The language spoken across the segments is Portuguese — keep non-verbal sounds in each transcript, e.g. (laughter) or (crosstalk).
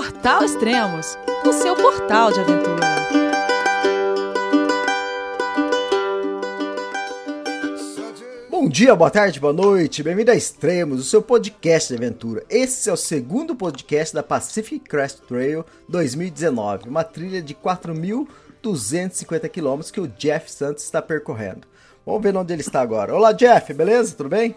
Portal Extremos, o seu portal de aventura. Bom dia, boa tarde, boa noite, bem-vindo a Extremos, o seu podcast de aventura. Esse é o segundo podcast da Pacific Crest Trail 2019, uma trilha de 4.250 quilômetros que o Jeff Santos está percorrendo. Vamos ver onde ele está agora. Olá, Jeff, beleza? Tudo bem?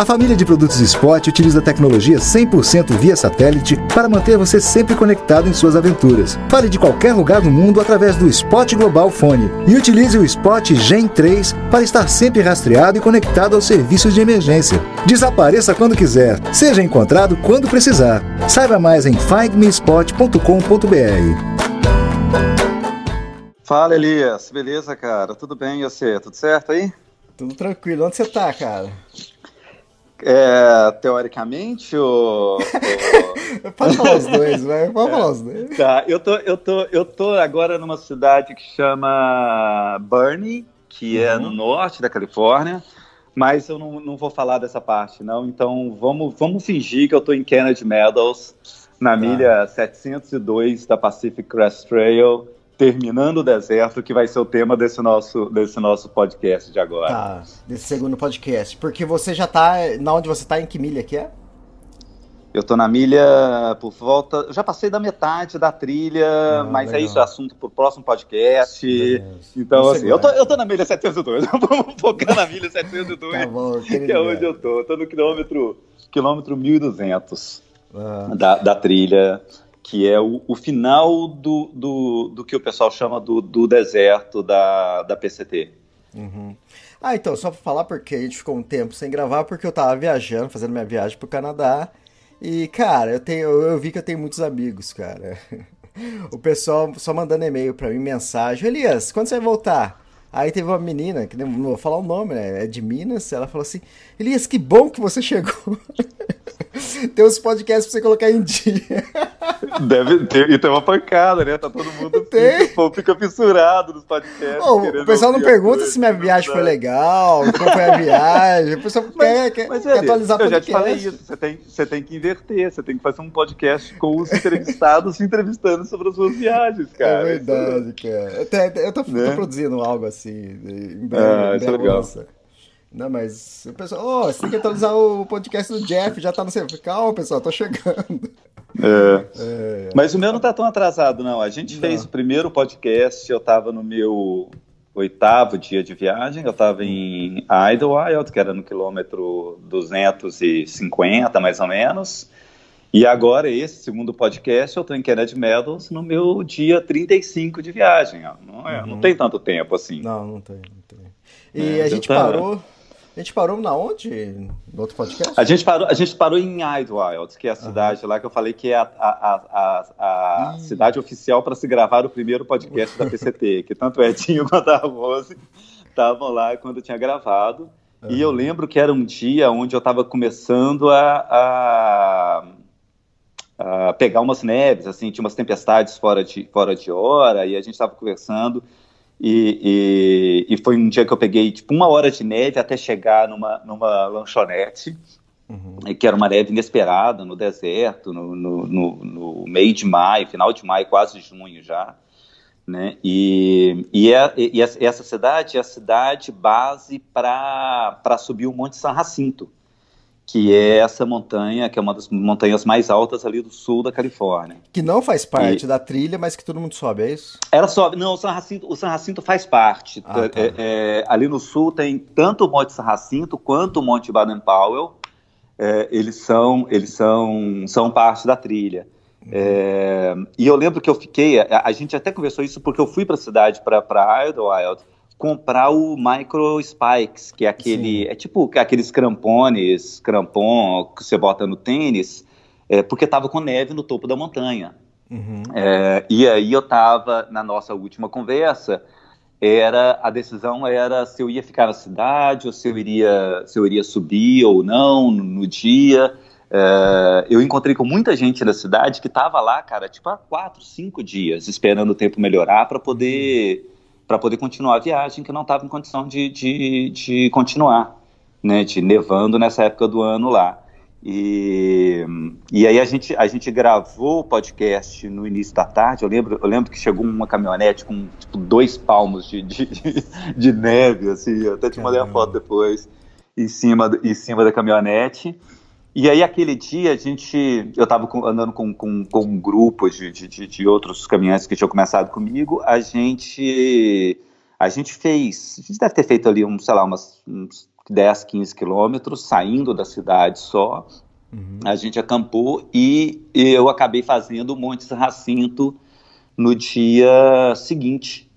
A família de produtos Spot utiliza tecnologia 100% via satélite para manter você sempre conectado em suas aventuras. Fale de qualquer lugar do mundo através do Spot Global Fone e utilize o Spot Gen 3 para estar sempre rastreado e conectado aos serviços de emergência. Desapareça quando quiser, seja encontrado quando precisar. Saiba mais em findmespot.com.br. Fala, Elias. Beleza, cara? Tudo bem e você? Tudo certo aí? Tudo tranquilo. Onde você tá, cara? É, teoricamente ou. (laughs) Pode falar os dois, vai. Pode falar os dois. Tá, eu tô, eu, tô, eu tô agora numa cidade que chama Burnie, que é no norte da Califórnia, mas eu não, não vou falar dessa parte, não. Então vamos, vamos fingir que eu tô em Kennedy Meadows, na milha 702 da Pacific Crest Trail, terminando o deserto, que vai ser o tema desse nosso, desse nosso podcast de agora. Tá, desse segundo podcast. Porque você já tá. Na onde você tá, em que milha que é? Eu tô na milha por volta. Eu já passei da metade da trilha, Ah, mas legal. é isso, é assunto pro próximo podcast. Então, assim, eu tô, eu tô na milha 702. Vamos (laughs) focar na milha 702, Tá bom, que é onde eu tô. Eu tô no quilômetro, quilômetro 1200 Ah, da, da trilha, que é o, o final do, do, do que o pessoal chama do, do deserto da, da PCT. uhum. Ah, então, só pra falar porque a gente ficou um tempo sem gravar, porque eu tava viajando, fazendo minha viagem pro Canadá. E, cara, eu, tenho, eu vi que eu tenho muitos amigos, cara. (laughs) O pessoal só mandando e-mail pra mim, mensagem. Elias, quando você vai voltar? Aí teve uma menina, que não vou falar o nome, né? É de Minas. Ela falou assim: Elias, que bom que você chegou. (laughs) (laughs) Tem uns podcasts pra você colocar em dia. Deve ter, e tem uma pancada, né? Tá todo mundo (laughs) Tem. fica, fica fissurado nos podcasts. O pessoal não pergunta se minha viagem foi legal, como foi a viagem. O pessoal (laughs) quer, quer, Mas, quer Eli, atualizar eu já te podcast. falei isso. Você tem, você tem que inverter. Você tem que fazer um podcast com os entrevistados se entrevistando sobre as suas viagens, cara. é verdade, cara. Eu, te- eu tô, tô Né? produzindo algo assim. Em breve, Ah, isso é legal. lança. Não, mas o pessoal, ô, você tem que atualizar o podcast do Jeff, já tá no seu. Calma, pessoal, tô chegando. É. É, Mas o meu não tá tão atrasado, não. A gente Não. fez o primeiro podcast, eu tava no meu oitavo dia de viagem, eu tava em Idlewild, que era no quilômetro 250, mais ou menos. E agora, esse segundo podcast, eu tô em Kennedy Meadows no meu dia 35 de viagem. Não, é, não Uhum. tem tanto tempo assim. Não, não tem, não tem. E É, a gente tá. parou. A gente parou na onde? No outro podcast? A gente parou, a gente parou em Idlewild, que é a cidade lá que eu falei que é a, a, a, a, cidade oficial para se gravar o primeiro podcast da PCT, (laughs) que tanto o Edinho quanto a Rose estavam lá quando tinha gravado. E eu lembro que era um dia onde eu estava começando a, a, a pegar umas neves, assim, tinha umas tempestades fora de, fora de hora, e a gente estava conversando. E, e, e foi um dia que eu peguei tipo uma hora de neve até chegar numa, numa lanchonete, Uhum. e que era uma neve inesperada no deserto, no, no, no- no meio de maio, final de maio, quase junho já. Né? E, e, é- e essa- essa cidade é a cidade base para subir o Monte San Jacinto, que é essa montanha, que é uma das montanhas mais altas ali do sul da Califórnia. Que não faz parte E- da trilha, mas que todo mundo sobe, é isso? Ela sobe. Não, o San Jacinto, o San Jacinto faz parte. Ah, tá. É- é, ali no sul tem tanto o Monte San Jacinto quanto o Monte Baden-Powell. É, eles são, eles são, são parte da trilha. É, e eu lembro que eu fiquei. A, a gente até conversou isso porque eu fui para a cidade, para Idlewild, comprar o Micro Spikes, que é aquele. Sim. É tipo aqueles crampones, crampon que você bota no tênis, é, porque estava com neve no topo da montanha. Uhum. É, e aí eu estava na nossa última conversa, era a decisão era se eu ia ficar na cidade ou se eu iria se eu iria subir ou não no, no dia. é, eu encontrei com muita gente da cidade que estava lá, cara, tipo há quatro, cinco dias, esperando o tempo melhorar para poder para poder continuar a viagem, que não estava em condição de, de, de continuar, né, de nevando nessa época do ano lá. E, e aí a gente, a gente gravou o podcast no início da tarde. Eu lembro, eu lembro que chegou uma caminhonete com tipo, dois palmos de, de, de neve, assim. Eu até te mandei a foto depois em cima, em cima da caminhonete. E aí, aquele dia, a gente, eu estava andando com, com, com, um grupo de, de, de, outros caminhantes que tinham começado comigo, a gente, a gente fez, a gente deve ter feito ali, um, sei lá, umas, uns 10, 15 quilômetros, saindo da cidade só, uhum. a gente acampou e eu acabei fazendo o Monte Racinto no dia seguinte.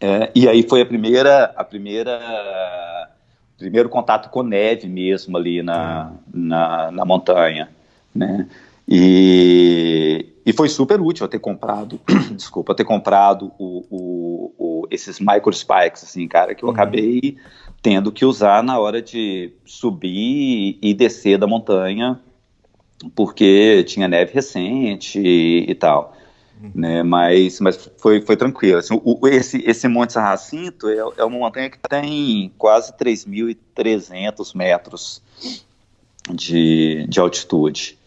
É, e aí foi a primeira, a primeira primeiro contato com neve mesmo ali na, na, na, montanha, né? E, e foi super útil eu ter comprado, (clears throat) desculpa, ter comprado o, o, o, esses micro spikes, assim, cara, que eu uhum. acabei tendo que usar na hora de subir e descer da montanha, porque tinha neve recente e, e tal né? Mas, mas foi, foi tranquilo. Assim, o, esse, esse Monte Sarracinto é, é uma montanha que tem quase 3.300 metros de, de altitude.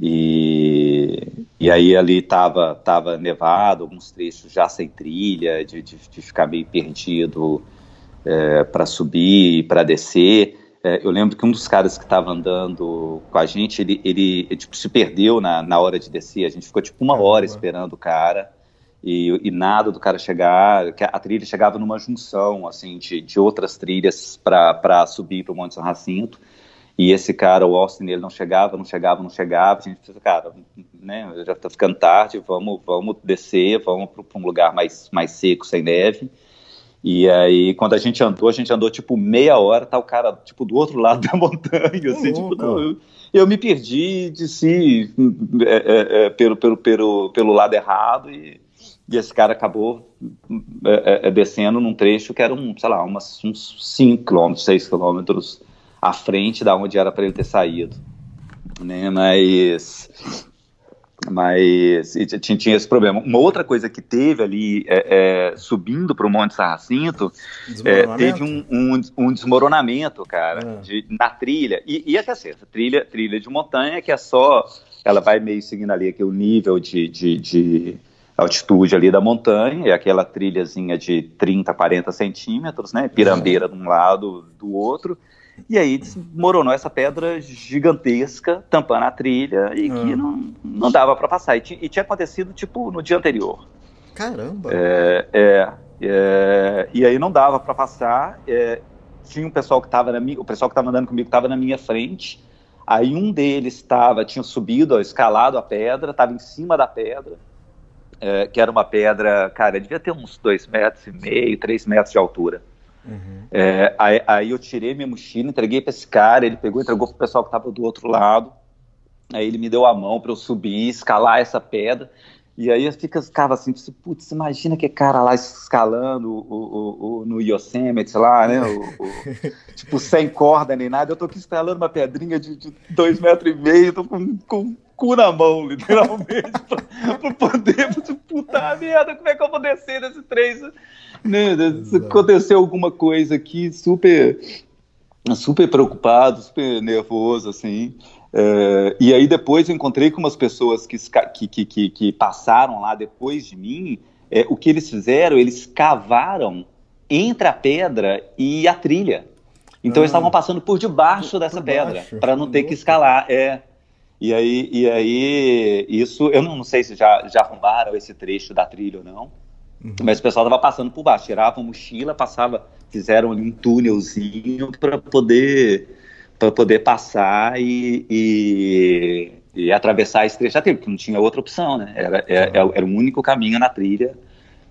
E, e aí ali estava tava nevado, alguns trechos já sem trilha, de, de, de ficar meio perdido é, para subir e para descer. É, eu lembro que um dos caras que estava andando com a gente, ele, ele, ele tipo, se perdeu na, na hora de descer. A gente ficou tipo uma hora esperando o cara e, e nada do cara chegar. A trilha chegava numa junção assim de, de outras trilhas para subir para o Monte São Jacinto. E esse cara, o Austin, ele não chegava, não chegava, não chegava. A gente pensou, cara, né, já está ficando tarde, vamos, vamos descer, vamos para um lugar mais, mais seco, sem neve. E aí, quando a gente andou, a gente andou tipo meia hora, tá o cara tipo do outro lado (laughs) da montanha, assim, tipo, não, eu, eu, me perdi de si é, é, é, pelo, pelo, pelo, pelo lado errado e, e esse cara acabou é, é, é descendo num trecho que era um, sei lá, umas, uns 5 km, 6 km à frente da onde era para ele ter saído. Né? Mas mas tinha, tinha, esse problema. Uma outra coisa que teve ali, é, é, subindo para o Monte Sarracinto, é, teve um, um, um, desmoronamento, cara, ah. de, na trilha. E, e até certo, trilha, trilha de montanha que é só. Ela vai meio seguindo ali aqui o nível de, de, de altitude ali da montanha, é aquela trilhazinha de 30, 40 centímetros, né? Pirambeira de um lado, do outro. E aí desmoronou essa pedra gigantesca, tampando a trilha, e que ah. não, não dava para passar. E, e, tinha acontecido, tipo, no dia anterior. Caramba! É, é, é e aí não dava para passar. É, tinha um pessoal que estava na minha, o pessoal que estava andando comigo estava na minha frente. Aí um deles estava, tinha subido, ó, escalado a pedra, estava em cima da pedra, é, que era uma pedra, cara, devia ter uns dois metros e meio, três metros de altura. Uhum. É, aí, aí, eu tirei minha mochila, entreguei para esse cara, ele pegou, entregou para o pessoal que estava do outro lado. Aí ele me deu a mão para eu subir, escalar essa pedra. E aí eu fica, ficava assim, putz, imagina que cara lá escalando o, o, o, no Yosemite lá, né? O, (laughs) tipo, sem corda nem nada. Eu tô aqui escalando uma pedrinha de, de dois metros e meio, tô com, com cu na mão, (laughs) literalmente, pra, pra poder, puta merda, como é que eu vou descer nesse trem? né? Se aconteceu alguma coisa aqui, super, super preocupado, super nervoso, assim. É, e aí depois eu encontrei com umas pessoas que, que, que, que passaram lá depois de mim. É, o que eles fizeram, eles cavaram entre a pedra e a trilha. Então ah, eles estavam passando por debaixo por, dessa por pedra para não ter que escalar. É. E aí, e aí isso, eu não, não sei se já, já arrumaram esse trecho da trilha ou não. Uhum. Mas o pessoal tava passando por baixo, tirava a mochila, passava, fizeram ali um túnelzinho para poder para poder passar e, e, e atravessar esse trecho da trilha, porque não tinha outra opção, né? Era, era, uhum. era o único caminho na trilha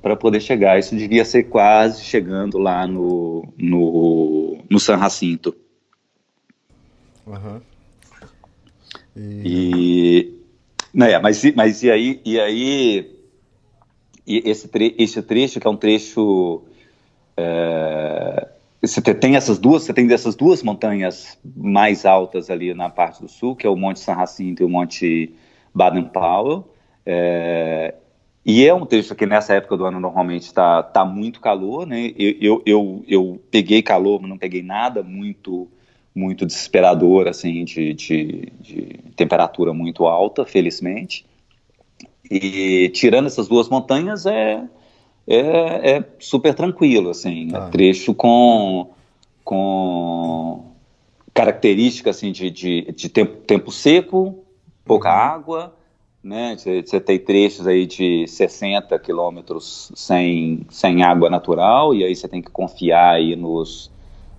para poder chegar. Isso devia ser quase chegando lá no, no, no San Jacinto. Uhum. E... e... Né, mas, mas e aí, e aí e esse, tre esse trecho, que é um trecho é, você tem essas duas, você tem essas duas montanhas mais altas ali na parte do sul, que é o Monte San Jacinto e o Monte Baden-Powell. É, e é um trecho que nessa época do ano normalmente está tá muito calor, né? Eu, eu, eu, eu, peguei calor, mas não peguei nada muito muito desesperador, assim, de, de, de temperatura muito alta, felizmente. E tirando essas duas montanhas é, é, é super tranquilo, assim, ah. é trecho com, com características assim, de, de, de tempo, tempo seco, pouca uhum. água, né? Você tem trechos aí de 60 quilômetros sem, sem água natural, e aí você tem que confiar aí nos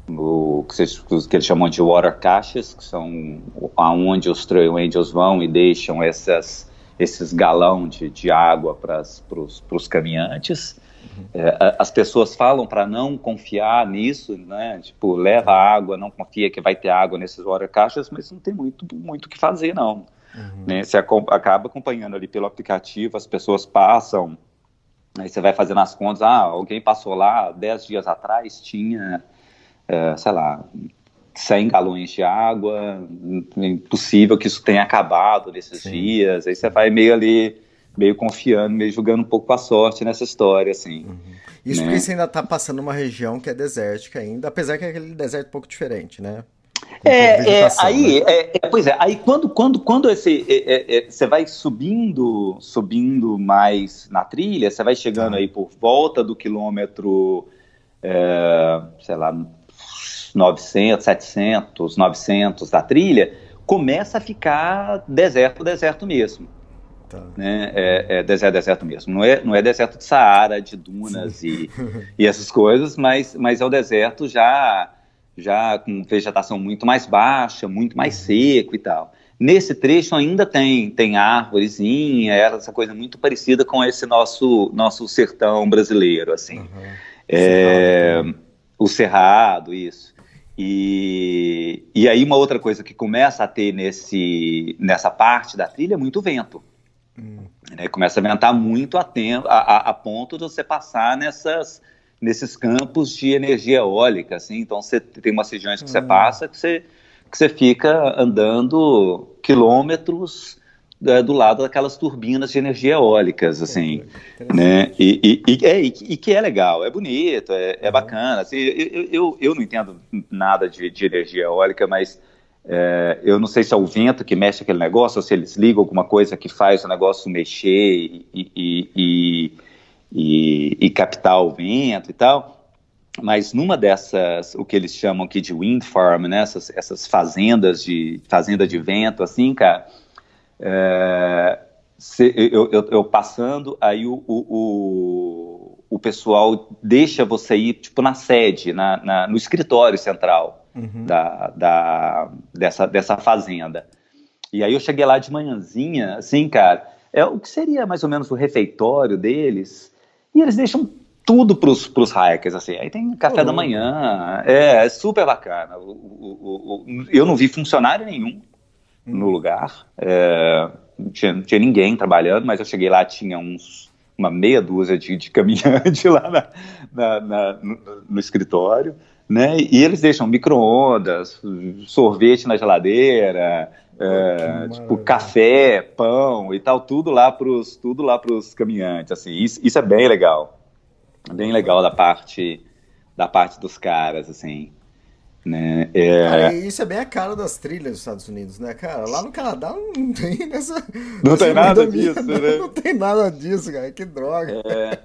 no, que, cês, que eles chamam de water caches, que são aonde os trail angels vão e deixam essas, esses galão de, de água para os caminhantes. Uhum. É, as pessoas falam para não confiar nisso, né? Tipo, leva água, não confia que vai ter água nesses water caches, mas não tem muito muito o que fazer, não. Uhum. Né? Você acaba acompanhando ali pelo aplicativo, as pessoas passam, aí você vai fazendo as contas, ah, alguém passou lá 10 dias atrás, tinha, é, sei lá, 100 galões de água, impossível que isso tenha acabado nesses Sim. dias, aí você vai meio ali, meio confiando, meio jogando um pouco a sorte nessa história, assim. Uhum. Isso né? porque você ainda está passando uma região que é desértica ainda, apesar que é aquele deserto um pouco diferente, né? É, é, aí, né? é, é, pois é, aí quando, quando, quando esse, é, é, você vai subindo, subindo mais na trilha, você vai chegando ah. aí por volta do quilômetro, sei lá, 900, 700, 900 da trilha, começa a ficar deserto, deserto mesmo. Tá. Né? É, é, deserto, deserto mesmo. Não é, não é deserto de Saara, de dunas e, (laughs) e essas coisas, mas, mas é o deserto já já com vegetação muito mais baixa, muito mais uhum. seco e tal. Nesse trecho ainda tem tem árvorezinha, essa coisa muito parecida com esse nosso nosso sertão brasileiro, assim. Uhum. É, cerrado, o cerrado, isso. E, e aí uma outra coisa que começa a ter nesse nessa parte da trilha é muito vento. Hum. Né? Começa a ventar muito a, tempo, a, a, a ponto de você passar nessas nesses campos de energia eólica, assim. Então você tem umas regiões que você hum. passa que você, que você fica andando quilômetros do lado daquelas turbinas de energia eólicas, assim, né? E, e, e, é, e, que é legal, é bonito, é, é bacana. Assim, eu, eu, eu não entendo nada de, de energia eólica, mas é, eu não sei se é o vento que mexe aquele negócio, ou se eles ligam alguma coisa que faz o negócio mexer e, e, e, e captar o vento e tal. Mas numa dessas, o que eles chamam aqui de wind farm, né, essas, essas fazendas de fazenda de vento, assim, cara, é, se, eu, eu, eu, passando, aí o, o, o, pessoal deixa você ir, tipo, na sede, na, na no escritório central uhum. da, da, dessa, dessa fazenda. E aí eu cheguei lá de manhãzinha, assim, cara, é o que seria mais ou menos o refeitório deles, e eles deixam tudo pros, pros hackers, assim. Aí tem café da manhã, é, é super bacana. O, eu não vi funcionário nenhum hum. No lugar, é, não, tinha, não tinha ninguém trabalhando, mas eu cheguei lá, tinha uns uma meia dúzia de, de caminhante (laughs) lá na, na, na, no, no, escritório, né? E eles deixam micro-ondas, sorvete na geladeira, é, tipo café, pão e tal, tudo lá pros, tudo lá pros caminhantes, assim, isso, isso é bem legal, bem legal da parte, da parte dos caras, assim, né? É... Cara, isso é bem a cara das trilhas dos Estados Unidos, né, cara? Lá no Canadá não (laughs) tem nessa. Não tem nada disso, minha, né? (laughs) Não tem nada disso, cara. Que droga. É,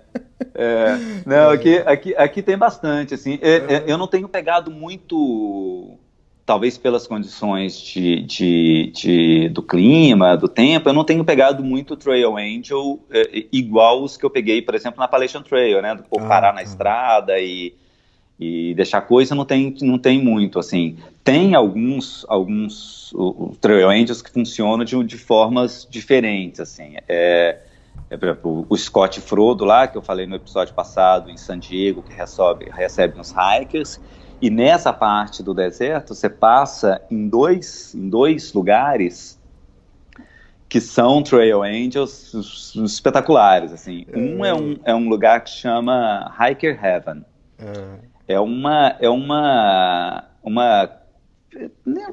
é, não, aqui, aqui, aqui tem bastante, assim. É, é, eu não tenho pegado muito talvez pelas condições de, de, de, do clima, do tempo, eu não tenho pegado muito Trail Angel é, igual os que eu peguei, por exemplo, na Appalachian Trail, né? Do ah, parar na tá. estrada e, e deixar coisa, não tem, não tem muito, assim. Tem alguns, alguns o, o Trail Angels que funcionam de, de formas diferentes, assim. É, é, por exemplo, o Scott Frodo lá, que eu falei no episódio passado, em San Diego, que recebe, recebe uns hikers, e nessa parte do deserto, você passa em dois, em dois lugares que são Trail Angels espetaculares. Assim. Um é um, é um lugar que chama Hiker Heaven. É uma, é uma, uma,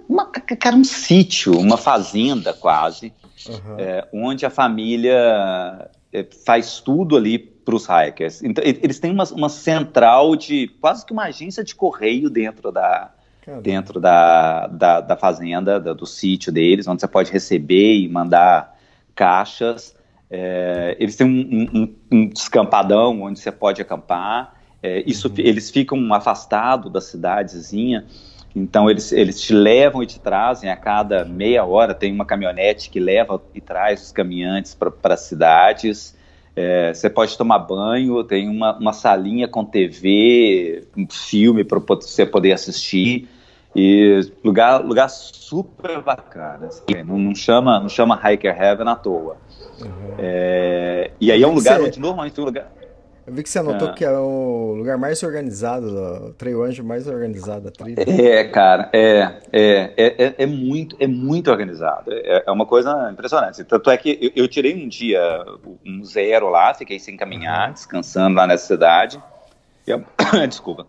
uma cara, um sítio, uma fazenda quase, uhum. é, onde a família é, faz tudo ali para os hikers. Então, eles têm uma, uma central de quase que uma agência de correio dentro da, dentro da, da, da fazenda, da, do sítio deles, onde você pode receber e mandar caixas. É, eles têm um, um, um, descampadão onde você pode acampar. É, isso, uhum. Eles ficam afastados da cidadezinha, então eles, eles te levam e te trazem a cada meia hora. Tem uma caminhonete que leva e traz os caminhantes para as cidades. É, você pode tomar banho, tem uma, uma salinha com TV, um filme para você poder assistir. E lugar, lugar super bacana. Assim, não, não, chama, não chama Hiker Heaven à toa. Uhum. É, e aí é um lugar você, onde normalmente um lugar. Eu vi que você anotou ah. que é o lugar mais organizado, o Trail Anjo mais organizado da trilha. É, cara, é, é, é, é, muito, é muito organizado. É, é uma coisa impressionante. Tanto é que eu, eu, tirei um dia, um zero lá, fiquei sem caminhar, uhum. descansando lá nessa cidade. Eu, (coughs) desculpa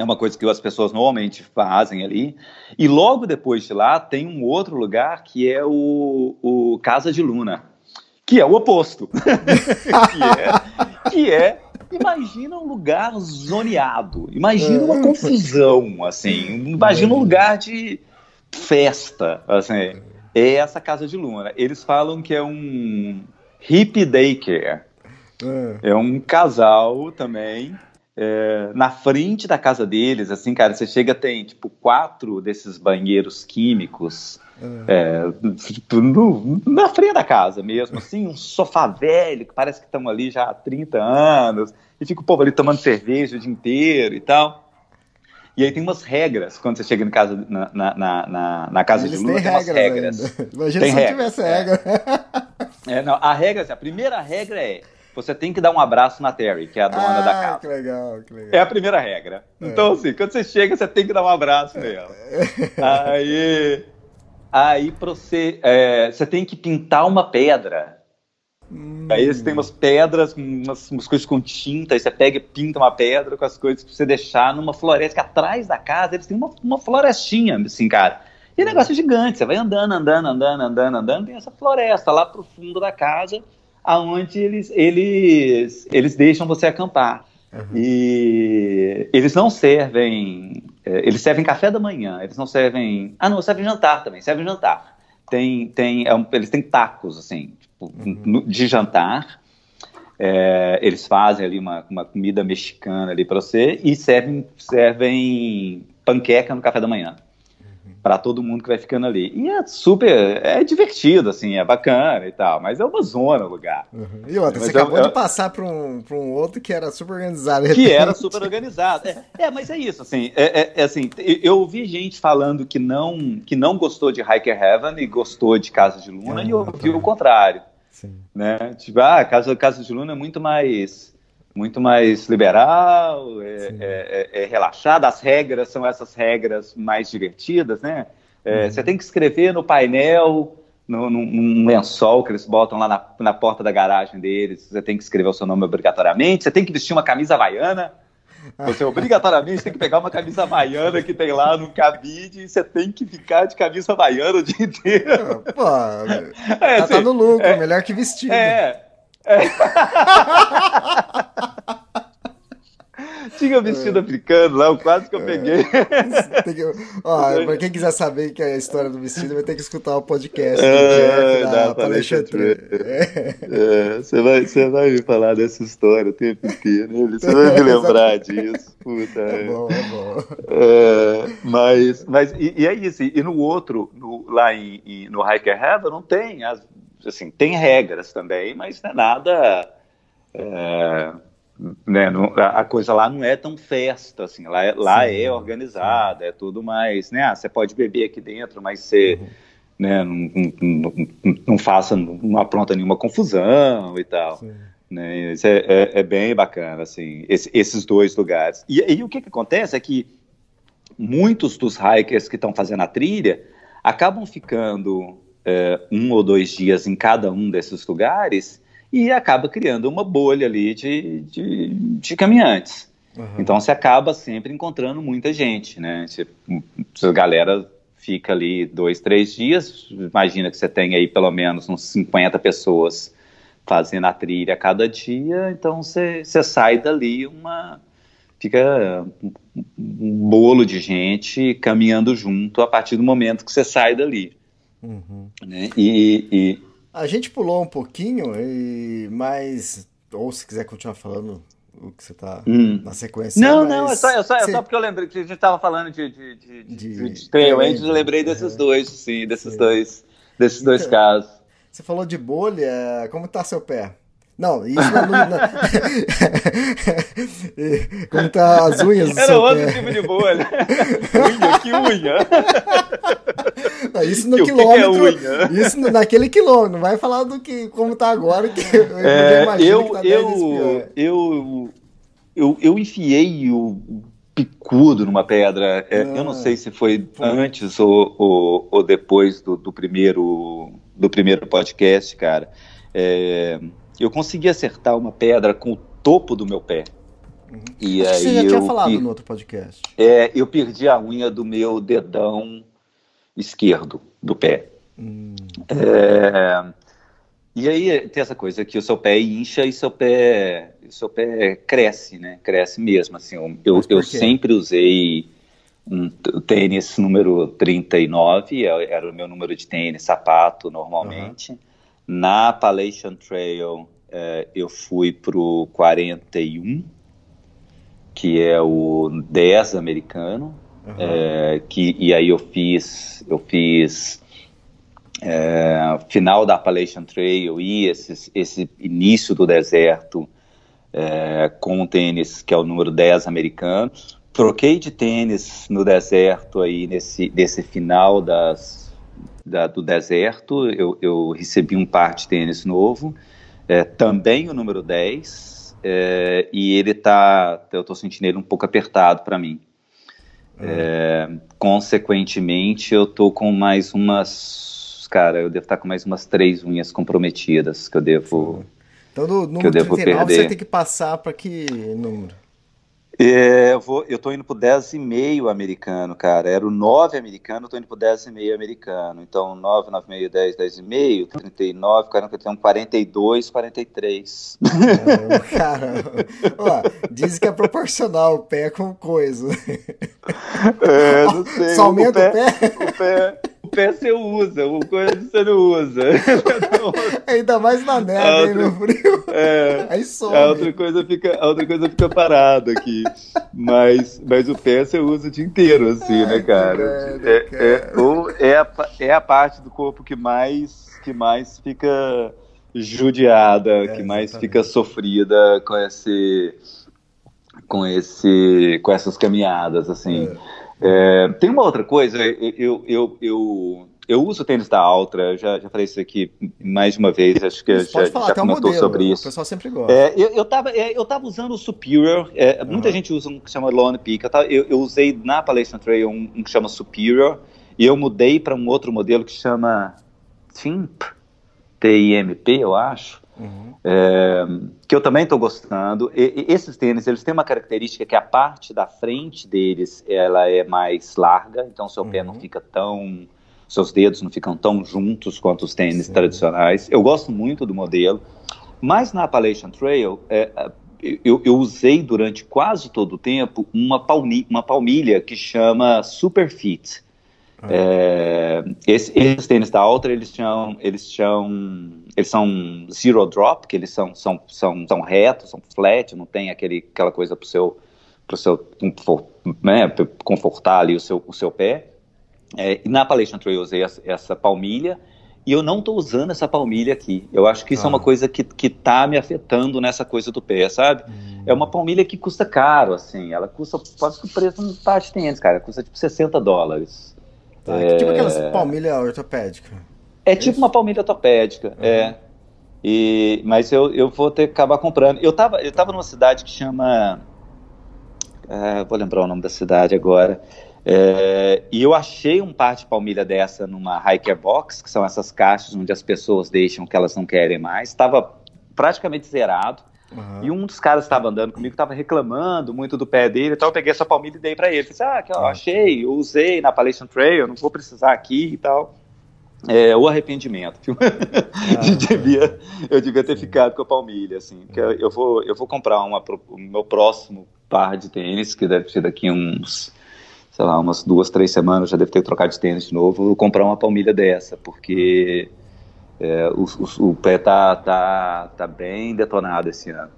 é uma coisa que as pessoas normalmente fazem ali. E logo depois de lá tem um outro lugar que é o, o Casa de Luna, que é o oposto. (laughs) que, é, que é, imagina um lugar zoneado, imagina uma confusão, assim, imagina um lugar de festa, assim. É essa Casa de Luna. Eles falam que é um hippie daycare. É, é um casal também é, na frente da casa deles, assim, cara, você chega, tem, tipo, quatro desses banheiros químicos uhum. é, no, na frente da casa mesmo, assim, um sofá velho, que parece que estão ali já há 30 anos, e fica o povo ali tomando cerveja o dia inteiro e tal. E aí tem umas regras quando você chega em casa, na, na, na, na casa Eles de Lula, tem, tem umas regras. Imagina tem se regra. não tivesse regra. É, não, a regra, assim, a primeira regra é você tem que dar um abraço na Terry, que é a dona ah, da casa. Que legal, que legal. É a primeira regra. É. Então, assim, quando você chega, você tem que dar um abraço nela. aí, aí você, é, você tem que pintar uma pedra. Hum. Aí você tem umas pedras, umas, umas, coisas com tinta, aí você pega e pinta uma pedra com as coisas pra você deixar numa floresta, que atrás da casa eles têm uma, uma florestinha, assim, cara. E o negócio é gigante, você vai andando, andando, andando, andando, andando, tem essa floresta lá pro fundo da casa aonde eles, eles, eles deixam você acampar. Uhum. E eles não servem. É, eles servem café da manhã, eles não servem. Ah, não, servem jantar também, servem jantar. Tem, tem, é um, eles têm tacos, assim, tipo, uhum. de jantar. É, eles fazem ali uma, uma comida mexicana ali para você e servem, servem panqueca no café da manhã para todo mundo que vai ficando ali. E é super, é divertido, assim, é bacana e tal, mas é uma zona o lugar. Uhum. E outra, mas você acabou de passar para um, um outro que era super organizado. Que (laughs) era super organizado. É, é, mas é isso, assim, é, é, é, assim, eu ouvi gente falando que não, que não gostou de Hiker Heaven e gostou de Casa de Luna, e eu ouvi o contrário. Sim. Né? Tipo, ah, Casa, Casa de Luna é muito mais muito mais liberal, é, é, é, é, relaxada, as regras são essas regras mais divertidas, né? É, uhum. Você tem que escrever no painel, no, num, num, lençol que eles botam lá na, na, porta da garagem deles, você tem que escrever o seu nome obrigatoriamente, você tem que vestir uma camisa havaiana, você (laughs) obrigatoriamente tem que pegar uma camisa havaiana que tem lá no cabide e você tem que ficar de camisa havaiana o dia inteiro. Pô, (laughs) é, tá, assim, tá no lucro, é, melhor que vestido. É, é. (laughs) Tinha vestido é. africano lá, quase que eu é. peguei. (laughs) Que, ó, pra quem quiser saber que é a história do vestido, vai ter que escutar o podcast do é, Jeff da, Palestra é. Você, vai, você vai me falar dessa história o tempo inteiro, você vai me lembrar (laughs) disso. Puta, é, bom, é bom. Mas, mas e, e, é isso, e no outro, no, lá em, em, no Hiker Heaven, não tem as assim, tem regras também, mas não é nada. É, né, não, a coisa lá não é tão festa, assim, lá, é, lá sim, é organizada, sim. é tudo mais, né, ah, você pode beber aqui dentro, mas você uhum. né, não, não, não, não, faça, não apronta nenhuma confusão e tal. Né, isso é, é, é, bem bacana, assim, esse, esses dois lugares. E, e o que, que acontece é que muitos dos hikers que estão fazendo a trilha acabam ficando é, um ou dois dias em cada um desses lugares e acaba criando uma bolha ali de, de, de caminhantes. Uhum. Então você acaba sempre encontrando muita gente, né? Você, a galera fica ali dois, três dias, imagina que você tem aí pelo menos uns 50 pessoas fazendo a trilha a cada dia, então você, você sai dali uma fica um bolo de gente caminhando junto a partir do momento que você sai dali. Uhum. Né? E, e, A gente pulou um pouquinho, e... mas. Ou se quiser continuar falando o que você está hum. na sequência. Não, não, é só, é, só, é só porque eu lembrei que a gente estava falando de, de, de, de, de Trail Angels, eu lembrei desses é. dois, sim, desses sim. dois, desses então, dois casos. Você falou de bolha, como está seu pé? Não, isso não. não. (laughs) Como tá as unhas do Era seu outro pé. tipo de bolha. unha, que unha. Não, isso no que, quilômetro. Que é isso naquele quilômetro. Não vai falar do que como tá agora, que eu, é, eu, tá eu, eu, eu, eu enfiei o picudo numa pedra. É, ah, eu não ah. sei se foi antes ou, ou, ou depois do, do, primeiro, do primeiro podcast, cara. É, eu consegui acertar uma pedra com o topo do meu pé. Uhum. E Acho aí você já eu, tinha falado no outro podcast. É, eu perdi a unha do meu dedão esquerdo do pé. Hum. É, e aí tem essa coisa que o seu pé incha e seu pé, seu pé cresce, né? Cresce mesmo. Assim, eu, eu sempre usei um tênis número 39, é, era o meu número de tênis, sapato normalmente. Uhum. Na Appalachian Trail, é, eu fui pro 41, que é o 10 americano, uhum. é, que, e aí eu fiz, eu fiz é, final da Appalachian Trail e esse, esse início do deserto com o tênis que é o número 10 americano. Troquei de tênis no deserto aí nesse, nesse final das da, do deserto, eu, eu, recebi um par de tênis novo, é, também o número 10, é, e ele tá, eu estou sentindo ele um pouco apertado para mim. É, consequentemente, eu tô com mais umas, cara, eu devo estar tá com mais umas três unhas comprometidas que eu devo, então, no número que eu devo 39, perder. você tem que passar para que número? É, eu, vou, eu tô indo pro 10,5 americano, cara. Era o 9 americano, eu tô indo pro 10,5 americano. Então, 9, 9, meio, 10, 10,5, 39, 41, 42, 43. Caramba. Ó, diz que é proporcional o pé com coisa. É, não sei. Só aumenta o pé? O pé, o pé você usa, o coisa você não usa. (laughs) Ainda mais na neve, outra, no frio. (laughs) É, Aí some. A outra, coisa fica, a outra coisa fica parada aqui. Mas, mas o pé você usa o dia inteiro, assim, Ai, né, cara? é, cara. É, ou é, a, é a parte do corpo que mais, que mais fica judiada, é, que mais fica sofrida com esse com esse com essas caminhadas assim é. É, tem uma outra coisa eu, eu, eu, eu uso o tênis da Altra, já, já falei isso aqui mais de uma vez, acho que já, falar, já comentou modelo, sobre isso. O pessoal sempre gosta. É, eu, eu, tava, é, eu tava usando o Superior, é, uhum. muita gente usa um que chama Lone Peak, eu, tava, eu, eu, usei na Appalachian Trail um, um, que chama Superior, e eu mudei para um outro modelo que chama TIMP, T-I-M-P, eu acho, uhum. é, que eu também estou gostando. E, e, esses tênis, eles têm uma característica que a parte da frente deles, ela é mais larga, então seu uhum. pé não uhum. fica tão seus dedos não ficam tão juntos quanto os tênis Sim. tradicionais. Eu gosto muito do modelo, mas na Appalachian Trail, é, é eu, eu, usei durante quase todo o tempo uma, palmi, uma palmilha que chama Superfit. Ah. É, esse, esses tênis da Ultra, eles são, eles são, eles são zero drop, que eles são, são, são, são retos, são flat, não tem aquele, aquela coisa para o seu, pro seu né, confortar ali o seu, o seu pé. É, na Appalachian Trail eu usei essa, essa, palmilha e eu não estou usando essa palmilha aqui. Eu acho que isso ah. é uma ah. coisa que, que tá me afetando nessa coisa do pé, sabe? Hum. É uma palmilha que custa caro, assim. Ela custa quase que o preço de um par de tênis, cara. Custa tipo 60 dólares. Tá, é... Tipo aquelas palmilha ortopédica. É, é tipo uma palmilha ortopédica, uhum. é. E, mas eu, eu vou ter que acabar comprando. Eu tava, eu tava numa cidade que chama. É, vou lembrar o nome da cidade agora. É, e eu achei um par de palmilha dessa numa hiker box, que são essas caixas onde as pessoas deixam o que elas não querem mais. Estava praticamente zerado. Uhum. E um dos caras que estava andando comigo estava reclamando muito do pé dele, então eu peguei essa palmilha e dei para ele. Falei, assim, ah, que eu achei, eu usei na Appalachian Trail, não vou precisar aqui e tal. É, o arrependimento. Ah, (laughs) devia, eu devia ter ficado com a palmilha, assim. Que eu, eu, vou, eu vou comprar uma, o meu próximo par de tênis, que deve ser daqui uns, sei lá, umas duas, três semanas, já deve ter trocado de tênis de novo. Vou comprar uma palmilha dessa, porque é, o, o, o, pé tá, tá, tá bem detonado esse ano.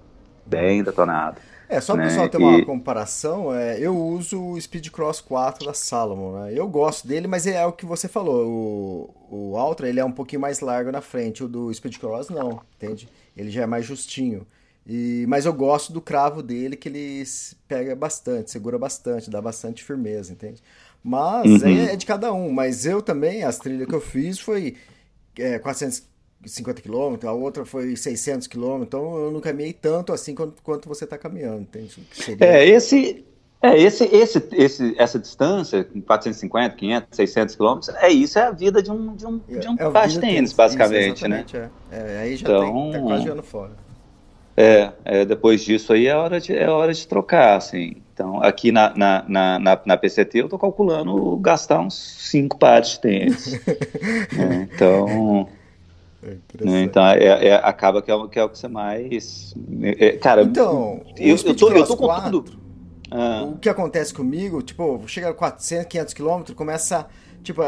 Bem detonado. É, só para o né? pessoal ter uma e... comparação, é, eu uso o Speed Cross 4 da Salomon, né? Eu gosto dele, mas é o que você falou, o, o Ultra ele é um pouquinho mais largo na frente, o do Speed Cross não, entende? Ele já é mais justinho. E, mas eu gosto do cravo dele, que ele pega bastante, segura bastante, dá bastante firmeza, entende? Mas uhum. é, é, de cada um. Mas eu também, as trilhas que eu fiz foi é, 400 50 km, a outra foi 600 km, então eu não caminhei tanto assim quanto, quanto você está caminhando, entende? Seria... É, esse, é esse, esse, esse, essa distância, 450, 500, 600 quilômetros, é isso, é a vida de um, de um, é, de um é de tênis, basicamente, isso, né? É. é. aí já então, tem, tá quase ano fora. É, é, depois disso aí é hora de, é hora de trocar, assim. Então, aqui na, na, na, na, na PCT eu estou calculando gastar uns 5 pares de tênis. (laughs) é, então, é né? Então é, é, acaba que é, que é, o que você mais. É, cara, então, eu, eu, tô, eu tô contando. Ah. O que acontece comigo, tipo, chega a 400, 500 quilômetros, começa, tipo,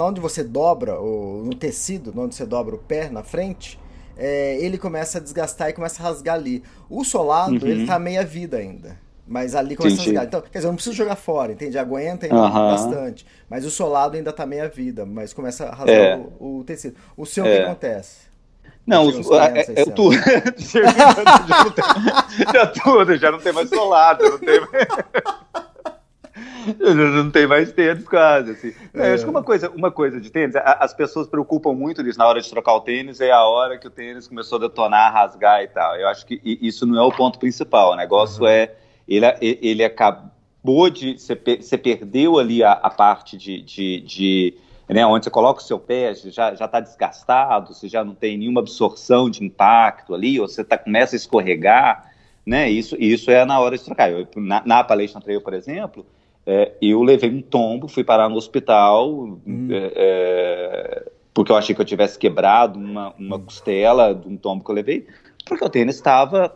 onde você dobra, o, no tecido, onde você dobra o pé na frente, é, ele começa a desgastar e começa a rasgar ali. O solado, uhum. ele tá meia vida ainda. Mas ali começa Entendi. a rasgar. Então, quer dizer, eu não preciso jogar fora, entende? Aguenta ainda bastante. Mas o solado ainda tá meia vida, mas começa a rasgar é. o, o, tecido. O seu, o é. que acontece? Não, os, é, é, (laughs) tudo. já tudo, já não tem mais solado, não tem mais. (laughs) não tem mais tênis quase, assim. É. Eu acho que uma coisa, uma coisa de tênis, as pessoas preocupam muito nisso na hora de trocar o tênis, é a hora que o tênis começou a detonar, rasgar e tal. Eu acho que isso não é o ponto principal, o negócio uhum. é ele, ele acabou de. Você perdeu ali a, a parte de, de, de né, onde você coloca o seu pé, já está desgastado, você já não tem nenhuma absorção de impacto ali, ou você tá, começa a escorregar, né? Isso, isso é na hora de trocar. Eu, na, na Appalachian Trail, por exemplo, é, eu levei um tombo, fui parar no hospital, hum. é, é, porque eu achei que eu tivesse quebrado uma, uma costela de um tombo que eu levei, porque o tênis estava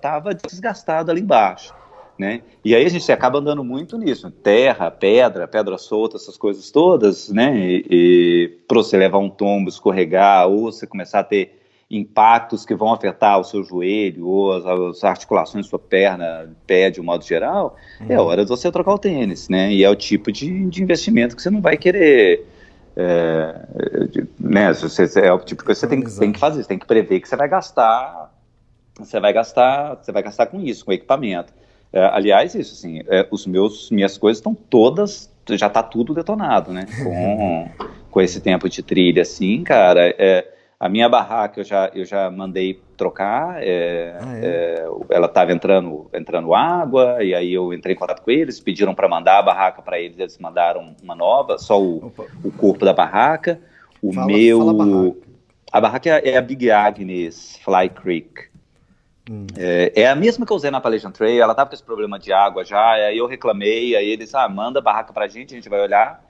desgastado ali embaixo. Né? E aí a gente acaba andando muito nisso, terra, pedra, pedra solta, essas coisas todas, né? E, e para você levar um tombo, escorregar, ou você começar a ter impactos que vão afetar o seu joelho ou as, as articulações da sua perna, pé de um modo geral, uhum. é hora de você trocar o tênis, né? E é o tipo de, de investimento que você não vai querer. É, né, você, é o tipo que você tem, tem que fazer, você tem que prever que você vai gastar, você vai gastar, você vai gastar com isso, com equipamento. É, aliás, isso, assim, é, os meus, minhas coisas estão todas, já está tudo detonado, né? (laughs) Com, com esse tempo de trilha, assim, cara, é, a minha barraca eu já, eu já mandei trocar, é, ah, é? é ela estava entrando, entrando água, e aí eu entrei em contato com eles, pediram para mandar a barraca para eles, eles mandaram uma nova, só o, o corpo da barraca. O fala, meu. Fala a, barraca. a barraca é a Big Agnes Fly Creek. Hum. É, é, a mesma que eu usei na Appalachian Trail, ela tava com esse problema de água já, aí eu reclamei, aí eles, ah, manda a barraca pra gente, a gente vai olhar.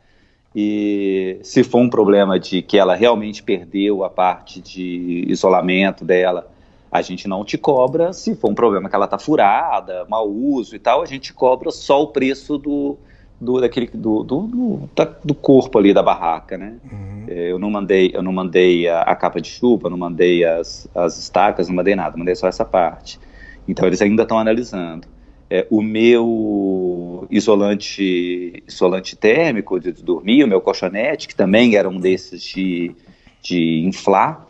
E se for um problema de que ela realmente perdeu a parte de isolamento dela, a gente não te cobra. Se for um problema que ela tá furada, mau uso e tal, a gente cobra só o preço do, do, daquele, do, do, do, do corpo ali da barraca, né? Uhum. É, eu não mandei, eu não mandei a, a, capa de chuva, não mandei as, as estacas, não mandei nada, mandei só essa parte. Então eles ainda estão analisando. É, o meu isolante, isolante térmico de, de dormir, o meu colchonete, que também era um desses de, de inflar,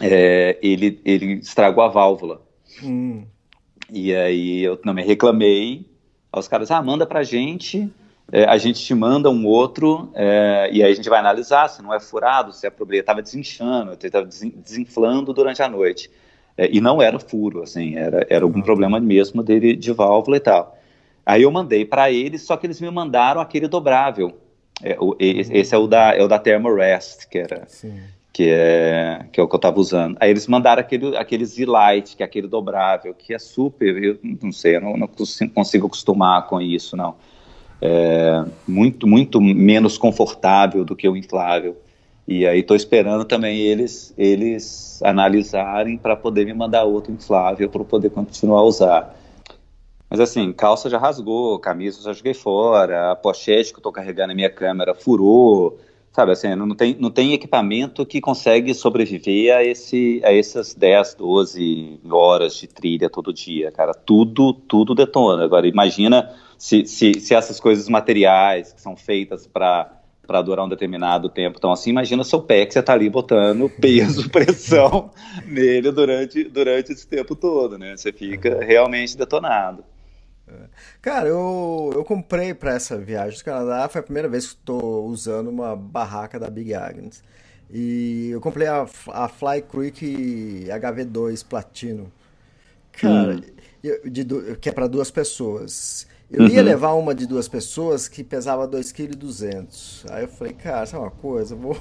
é, ele, ele estragou a válvula. Hum. E aí eu me reclamei. Os caras, ah, manda pra gente é, a gente te manda um outro é, e aí a gente vai analisar se não é furado, se é problema. Estava desinchando, estava desinflando durante a noite. É, e não era furo, assim, era, era algum problema mesmo dele de válvula e tal. Aí eu mandei para eles, só que eles me mandaram aquele dobrável. É, o, esse é o da, é o da Thermarest, que era. Sim. que é, que é o que eu estava usando. Aí eles mandaram aquele, aquele Z-Lite, que é aquele dobrável, que é super, eu não sei, eu não, não consigo acostumar com isso, não. É muito, muito menos confortável do que o inflável. E aí estou esperando também eles, eles analisarem para poder me mandar outro inflável para poder continuar a usar. Mas assim, calça já rasgou, camisa já joguei fora, a pochete que eu estou carregando na minha câmera furou, sabe assim, não tem, não tem equipamento que consegue sobreviver a, esse, a essas 10, 12 horas de trilha todo dia, cara. Tudo, tudo detona. Agora, imagina se, se, se essas coisas materiais que são feitas para para durar um determinado tempo. Então, assim, imagina seu pé que você está ali botando (laughs) peso, pressão nele durante, durante esse tempo todo, né? Você fica realmente detonado. Cara, eu, eu comprei para essa viagem do Canadá, foi a primeira vez que estou usando uma barraca da Big Agnes. E eu comprei a, a Fly Creek HV2 Platino. Cara, hum. eu, de, que é para duas pessoas. Eu uhum. ia levar uma de duas pessoas que pesava 2,2 kg. Aí eu falei, cara, sabe uma coisa? Eu vou,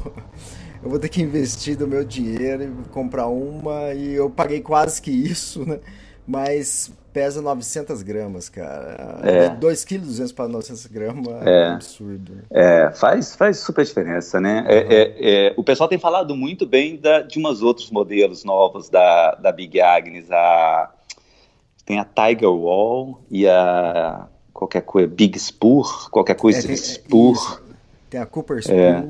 eu vou ter que investir do meu dinheiro e comprar uma. E eu paguei quase que isso, né? Mas pesa 900 gramas, cara. É. 2,2 kg para 900 gramas é, é absurdo. Né? É, faz, faz super diferença, né? Uhum. É, é, o pessoal tem falado muito bem da, de umas outros modelos novos da, da Big Agnes. A, tem a Tiger Wall e a qualquer coisa, Big Spur, qualquer coisa é, tem, Spur. Tem a Cooper é. Spur. É.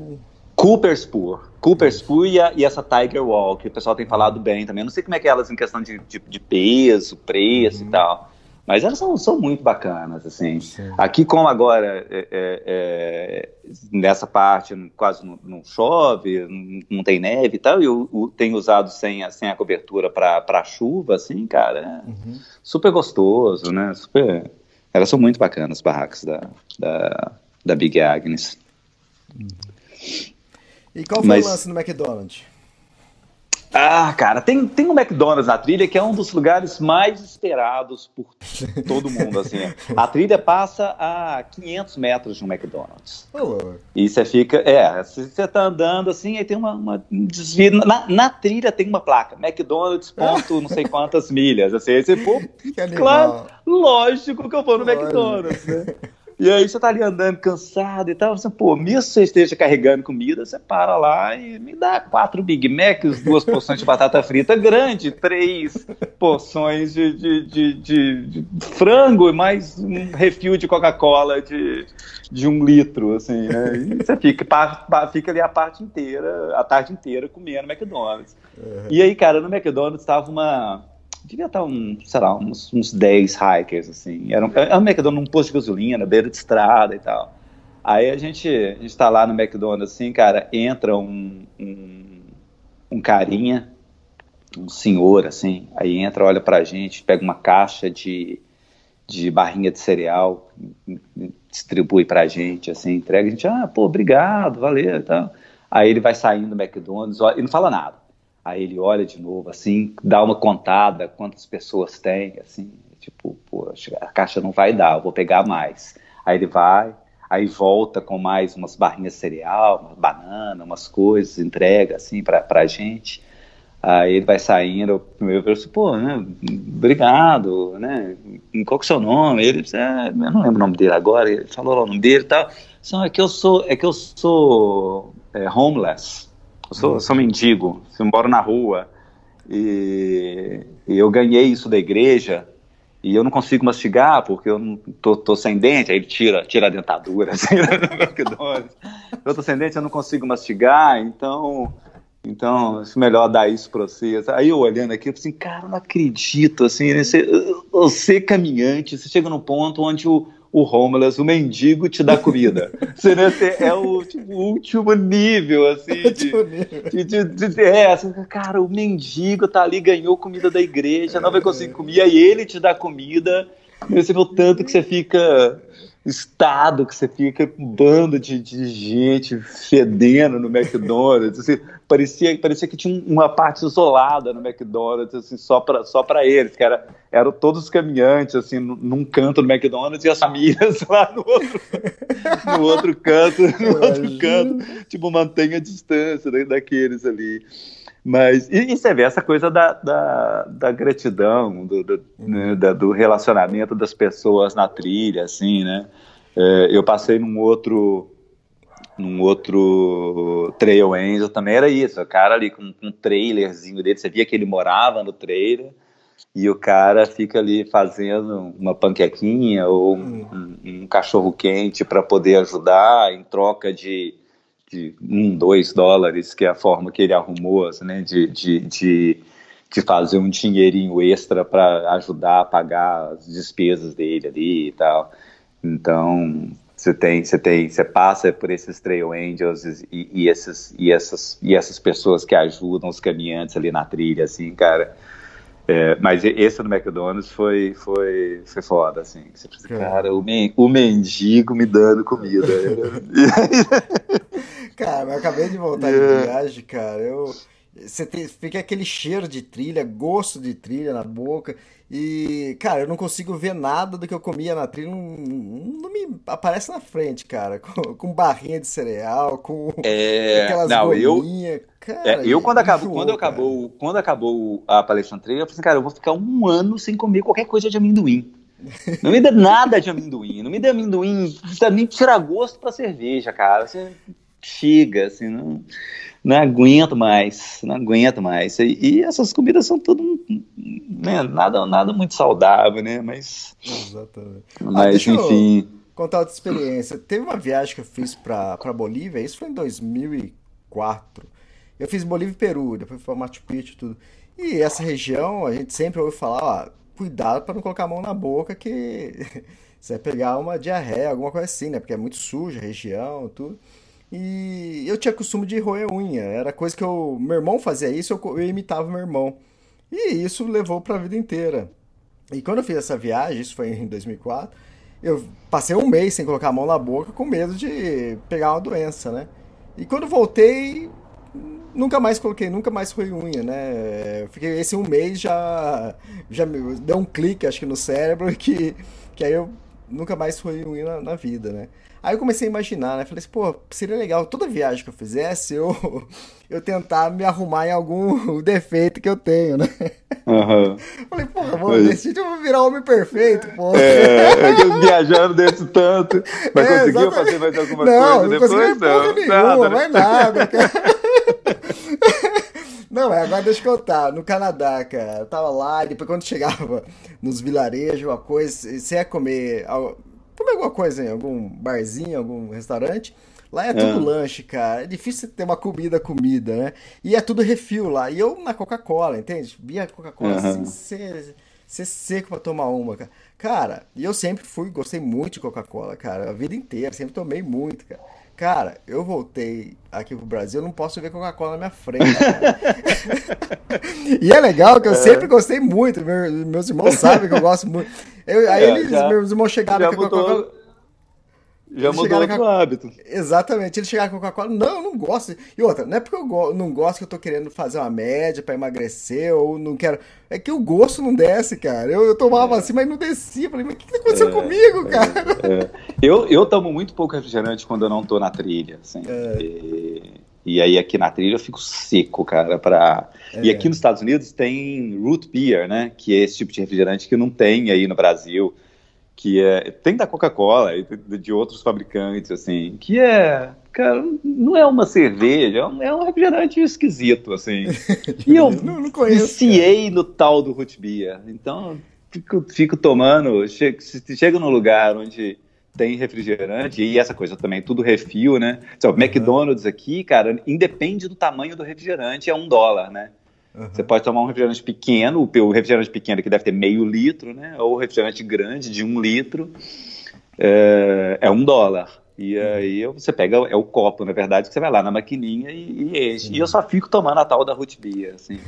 Cooper Spur. Cooper Spur e, a, e, essa Tiger Wall, que o pessoal tem falado bem também. Eu não sei como é que é elas em questão de, de, de peso, preço uhum. e tal. Mas elas são, são muito bacanas, assim. Sim. Aqui, como agora, é, é, é, nessa parte quase não, não chove, não, não, tem neve e tal, e eu, eu, tenho usado sem, sem a cobertura para chuva, assim, cara, é uhum. super gostoso, né? Super elas são muito bacanas, as barracas da, da, da Big Agnes. E qual foi Mas... o lance no McDonald's? Ah, cara, tem, tem um McDonald's na trilha que é um dos lugares mais esperados por todo mundo, assim. A trilha passa a 500 metros de um McDonald's. Oh. E você fica, é, você tá andando assim, aí tem uma, uma desvio, na, na, trilha tem uma placa, McDonald's ponto não sei quantas milhas, assim, aí você, pô, (laughs) claro, lógico que eu vou no McDonald's, né? E aí você tá ali andando cansado e tal, você, pô, mesmo que você esteja carregando comida, você para lá e me dá quatro Big Macs, duas porções de batata frita grande, três porções de, de, de, de, de frango e mais um refil de Coca-Cola de, de um litro, assim, né? E você fica, fica ali a parte inteira, a tarde inteira comendo McDonald's. Uhum. E aí, cara, no McDonald's tava uma devia estar um, sei lá, uns, uns 10 hikers, assim. Era um, era um McDonald's num posto de gasolina, na beira de estrada e tal. Aí a gente, a gente tá lá no McDonald's, assim, cara, entra um, um, um carinha, um senhor, assim, aí entra, olha pra gente, pega uma caixa de, de barrinha de cereal, distribui pra gente, assim, entrega, a gente, ah, pô, obrigado, valeu e. Aí ele vai saindo do McDonald's e não fala nada. Aí ele olha de novo, assim, dá uma contada, quantas pessoas tem, assim, tipo, poxa, a caixa não vai dar, eu vou pegar mais. Aí ele vai, aí volta com mais umas barrinhas de cereal, uma banana, umas coisas, entrega, assim, pra, pra gente. Aí ele vai saindo, eu falo assim, pô, né, obrigado, né, qual que é o seu nome? Ele disse, é, eu não lembro o nome dele agora, ele falou lá o nome dele e tal. Só é que eu sou, é que eu sou é, homeless, eu sou, sou mendigo, eu moro na rua. E, e, eu ganhei isso da igreja e eu não consigo mastigar porque eu não tô, tô sem dente, aí ele tira, tira a dentadura (laughs) assim, eu tô sem dente, eu não consigo mastigar, então então, é melhor dar isso para você. Aí eu olhando aqui, eu assim, cara, não acredito, assim, né? você, você caminhante, você chega num ponto onde o, o homeless, o mendigo te dá comida. (laughs) Você né, é o tipo, último nível, assim, (laughs) de, de, de, de, é, assim, cara, o mendigo tá ali, ganhou comida da igreja, não vai conseguir comer, aí ele te dá comida, você vê o tanto que você fica estado, que você fica um bando de, de gente fedendo no McDonald's, assim, parecia, parecia que tinha uma parte isolada no McDonald's, assim, só para só eles, que era, eram todos os caminhantes, assim, num canto do McDonald's e as famílias (laughs) lá no outro, no outro canto, no outro canto, tipo, mantenha a distância daqueles ali. Mas, e, e, você vê essa coisa da, da, da gratidão, do, do, né, da, do, relacionamento das pessoas na trilha, assim, né? É, eu passei num outro num outro Trail Angel também era isso, o cara ali com, com um trailerzinho dele, você via que ele morava no trailer, e o cara fica ali fazendo uma panquequinha ou um, um, um cachorro quente para poder ajudar em troca de, de um, dois dólares, que é a forma que ele arrumou, assim, né, de, de, de, de fazer um dinheirinho extra para ajudar a pagar as despesas dele ali e tal. Então, você tem, você tem, você passa por esses trail angels e, e, esses, e essas, e essas pessoas que ajudam os caminhantes ali na trilha, assim, cara. É, mas esse do McDonald's foi, foi, foi foda, assim. Você pensa, cara, o, men, o mendigo me dando comida. (laughs) (laughs) cara, eu acabei de voltar de é. viagem, cara. Eu, você tem, fica aquele cheiro de trilha, gosto de trilha na boca. E, cara, eu não consigo ver nada do que eu comia na trilha, não, não me aparece na frente, cara. Com, com barrinha de cereal, com é, (laughs) aquelas não, eu, cara, é, eu quando acabou, quando acabou, quando acabou a palestra na trilha, eu falei assim, cara, eu vou ficar um ano sem comer qualquer coisa de amendoim. Não me dê nada de amendoim, não me dê amendoim, nem tirar gosto pra cerveja, cara. Você chega, assim, não não aguento mais, não aguento mais. E, e essas comidas são tudo, né, nada, nada muito saudável, né? Mas, Exatamente. Mas ah, enfim. Contar outra experiência. Teve uma viagem que eu fiz para Bolívia, isso foi em 2004. Eu fiz Bolívia e Peru, depois para Machu Picchu e tudo. E essa região, a gente sempre ouve falar, ó, cuidado para não colocar a mão na boca que (laughs) você vai pegar uma diarreia, alguma coisa assim, né? Porque é muito suja a região, tudo. E eu tinha costume de roer unha. Era coisa que eu. Meu irmão fazia isso, eu, eu imitava meu irmão. E isso levou para a vida inteira. E quando eu fiz essa viagem, isso foi em 2004, eu passei um mês sem colocar a mão na boca com medo de pegar uma doença, né? E quando voltei, nunca mais coloquei, nunca mais roei unha, né? Fiquei esse um mês já já deu um clique, acho que no cérebro (laughs) que que aí eu nunca mais roei unha na, na vida, né? Aí eu comecei a imaginar, né? Falei assim, pô, seria legal toda viagem que eu fizesse eu, eu tentar me arrumar em algum (laughs) defeito que eu tenho, né? Uhum. (laughs) Falei, pô, eu vou decidir, eu vou virar homem perfeito, pô. É, viajando desse tanto. (laughs) Mas é, conseguiu exatamente. fazer mais alguma não, coisa depois? Não, não nenhuma, nada, né? mais nada, cara. Não, é, agora deixa eu contar. No Canadá, cara, eu tava lá, e depois quando chegava nos vilarejos, uma coisa, você ia comer comer alguma coisa em algum barzinho, algum restaurante. Lá é tudo é. lanche, cara. É difícil ter uma comida, comida, né? E é tudo refil lá. E eu na Coca-Cola, entende? Via Coca-Cola uhum. ser, ser seco pra tomar uma, cara. Cara, e eu sempre fui, gostei muito de Coca-Cola, cara. A vida inteira, sempre tomei muito, cara. Cara, eu voltei aqui pro Brasil, eu não posso ver Coca-Cola na minha frente. (laughs) e é legal que eu é. sempre gostei muito. meus irmãos sabem que eu gosto muito. Eu, aí é, eles, já, meus irmãos chegaram com Coca-Cola. Já mudou o hábito. Exatamente. Ele chegar com Coca-Cola, não, eu não gosto. E outra, não é porque eu go... não gosto que eu tô querendo fazer uma média para emagrecer ou não quero. É que o gosto não desce, cara. Eu, eu tomava é. assim, mas não descia. Falei, mas o que, que aconteceu é, comigo, é, cara? É. Eu, eu tomo muito pouco refrigerante quando eu não tô na trilha, assim. É. E, e, aí aqui na trilha eu fico seco, cara, pra... E aqui nos Estados Unidos tem root beer, né? Que é esse tipo de refrigerante que não tem aí no Brasil que é tem da Coca-Cola e de, outros fabricantes assim, que é, cara, não é uma cerveja, é um, é um refrigerante esquisito assim. (laughs) e eu não, não conheço, viciei no tal do root beer. Então, fico, fico tomando, chego, chego num lugar onde tem refrigerante e essa coisa também, tudo refil, né? Então, uhum. McDonald's aqui, cara, independe do tamanho do refrigerante, é um dólar, né? Uhum. Você pode tomar um refrigerante pequeno, o refrigerante pequeno que deve ter meio litro, né? Ou o refrigerante grande de um litro, é, é um dólar. E uhum. aí você pega, é o copo, na verdade, que você vai lá na maquininha e, e enche. Uhum. E eu só fico tomando a tal da root beer, assim.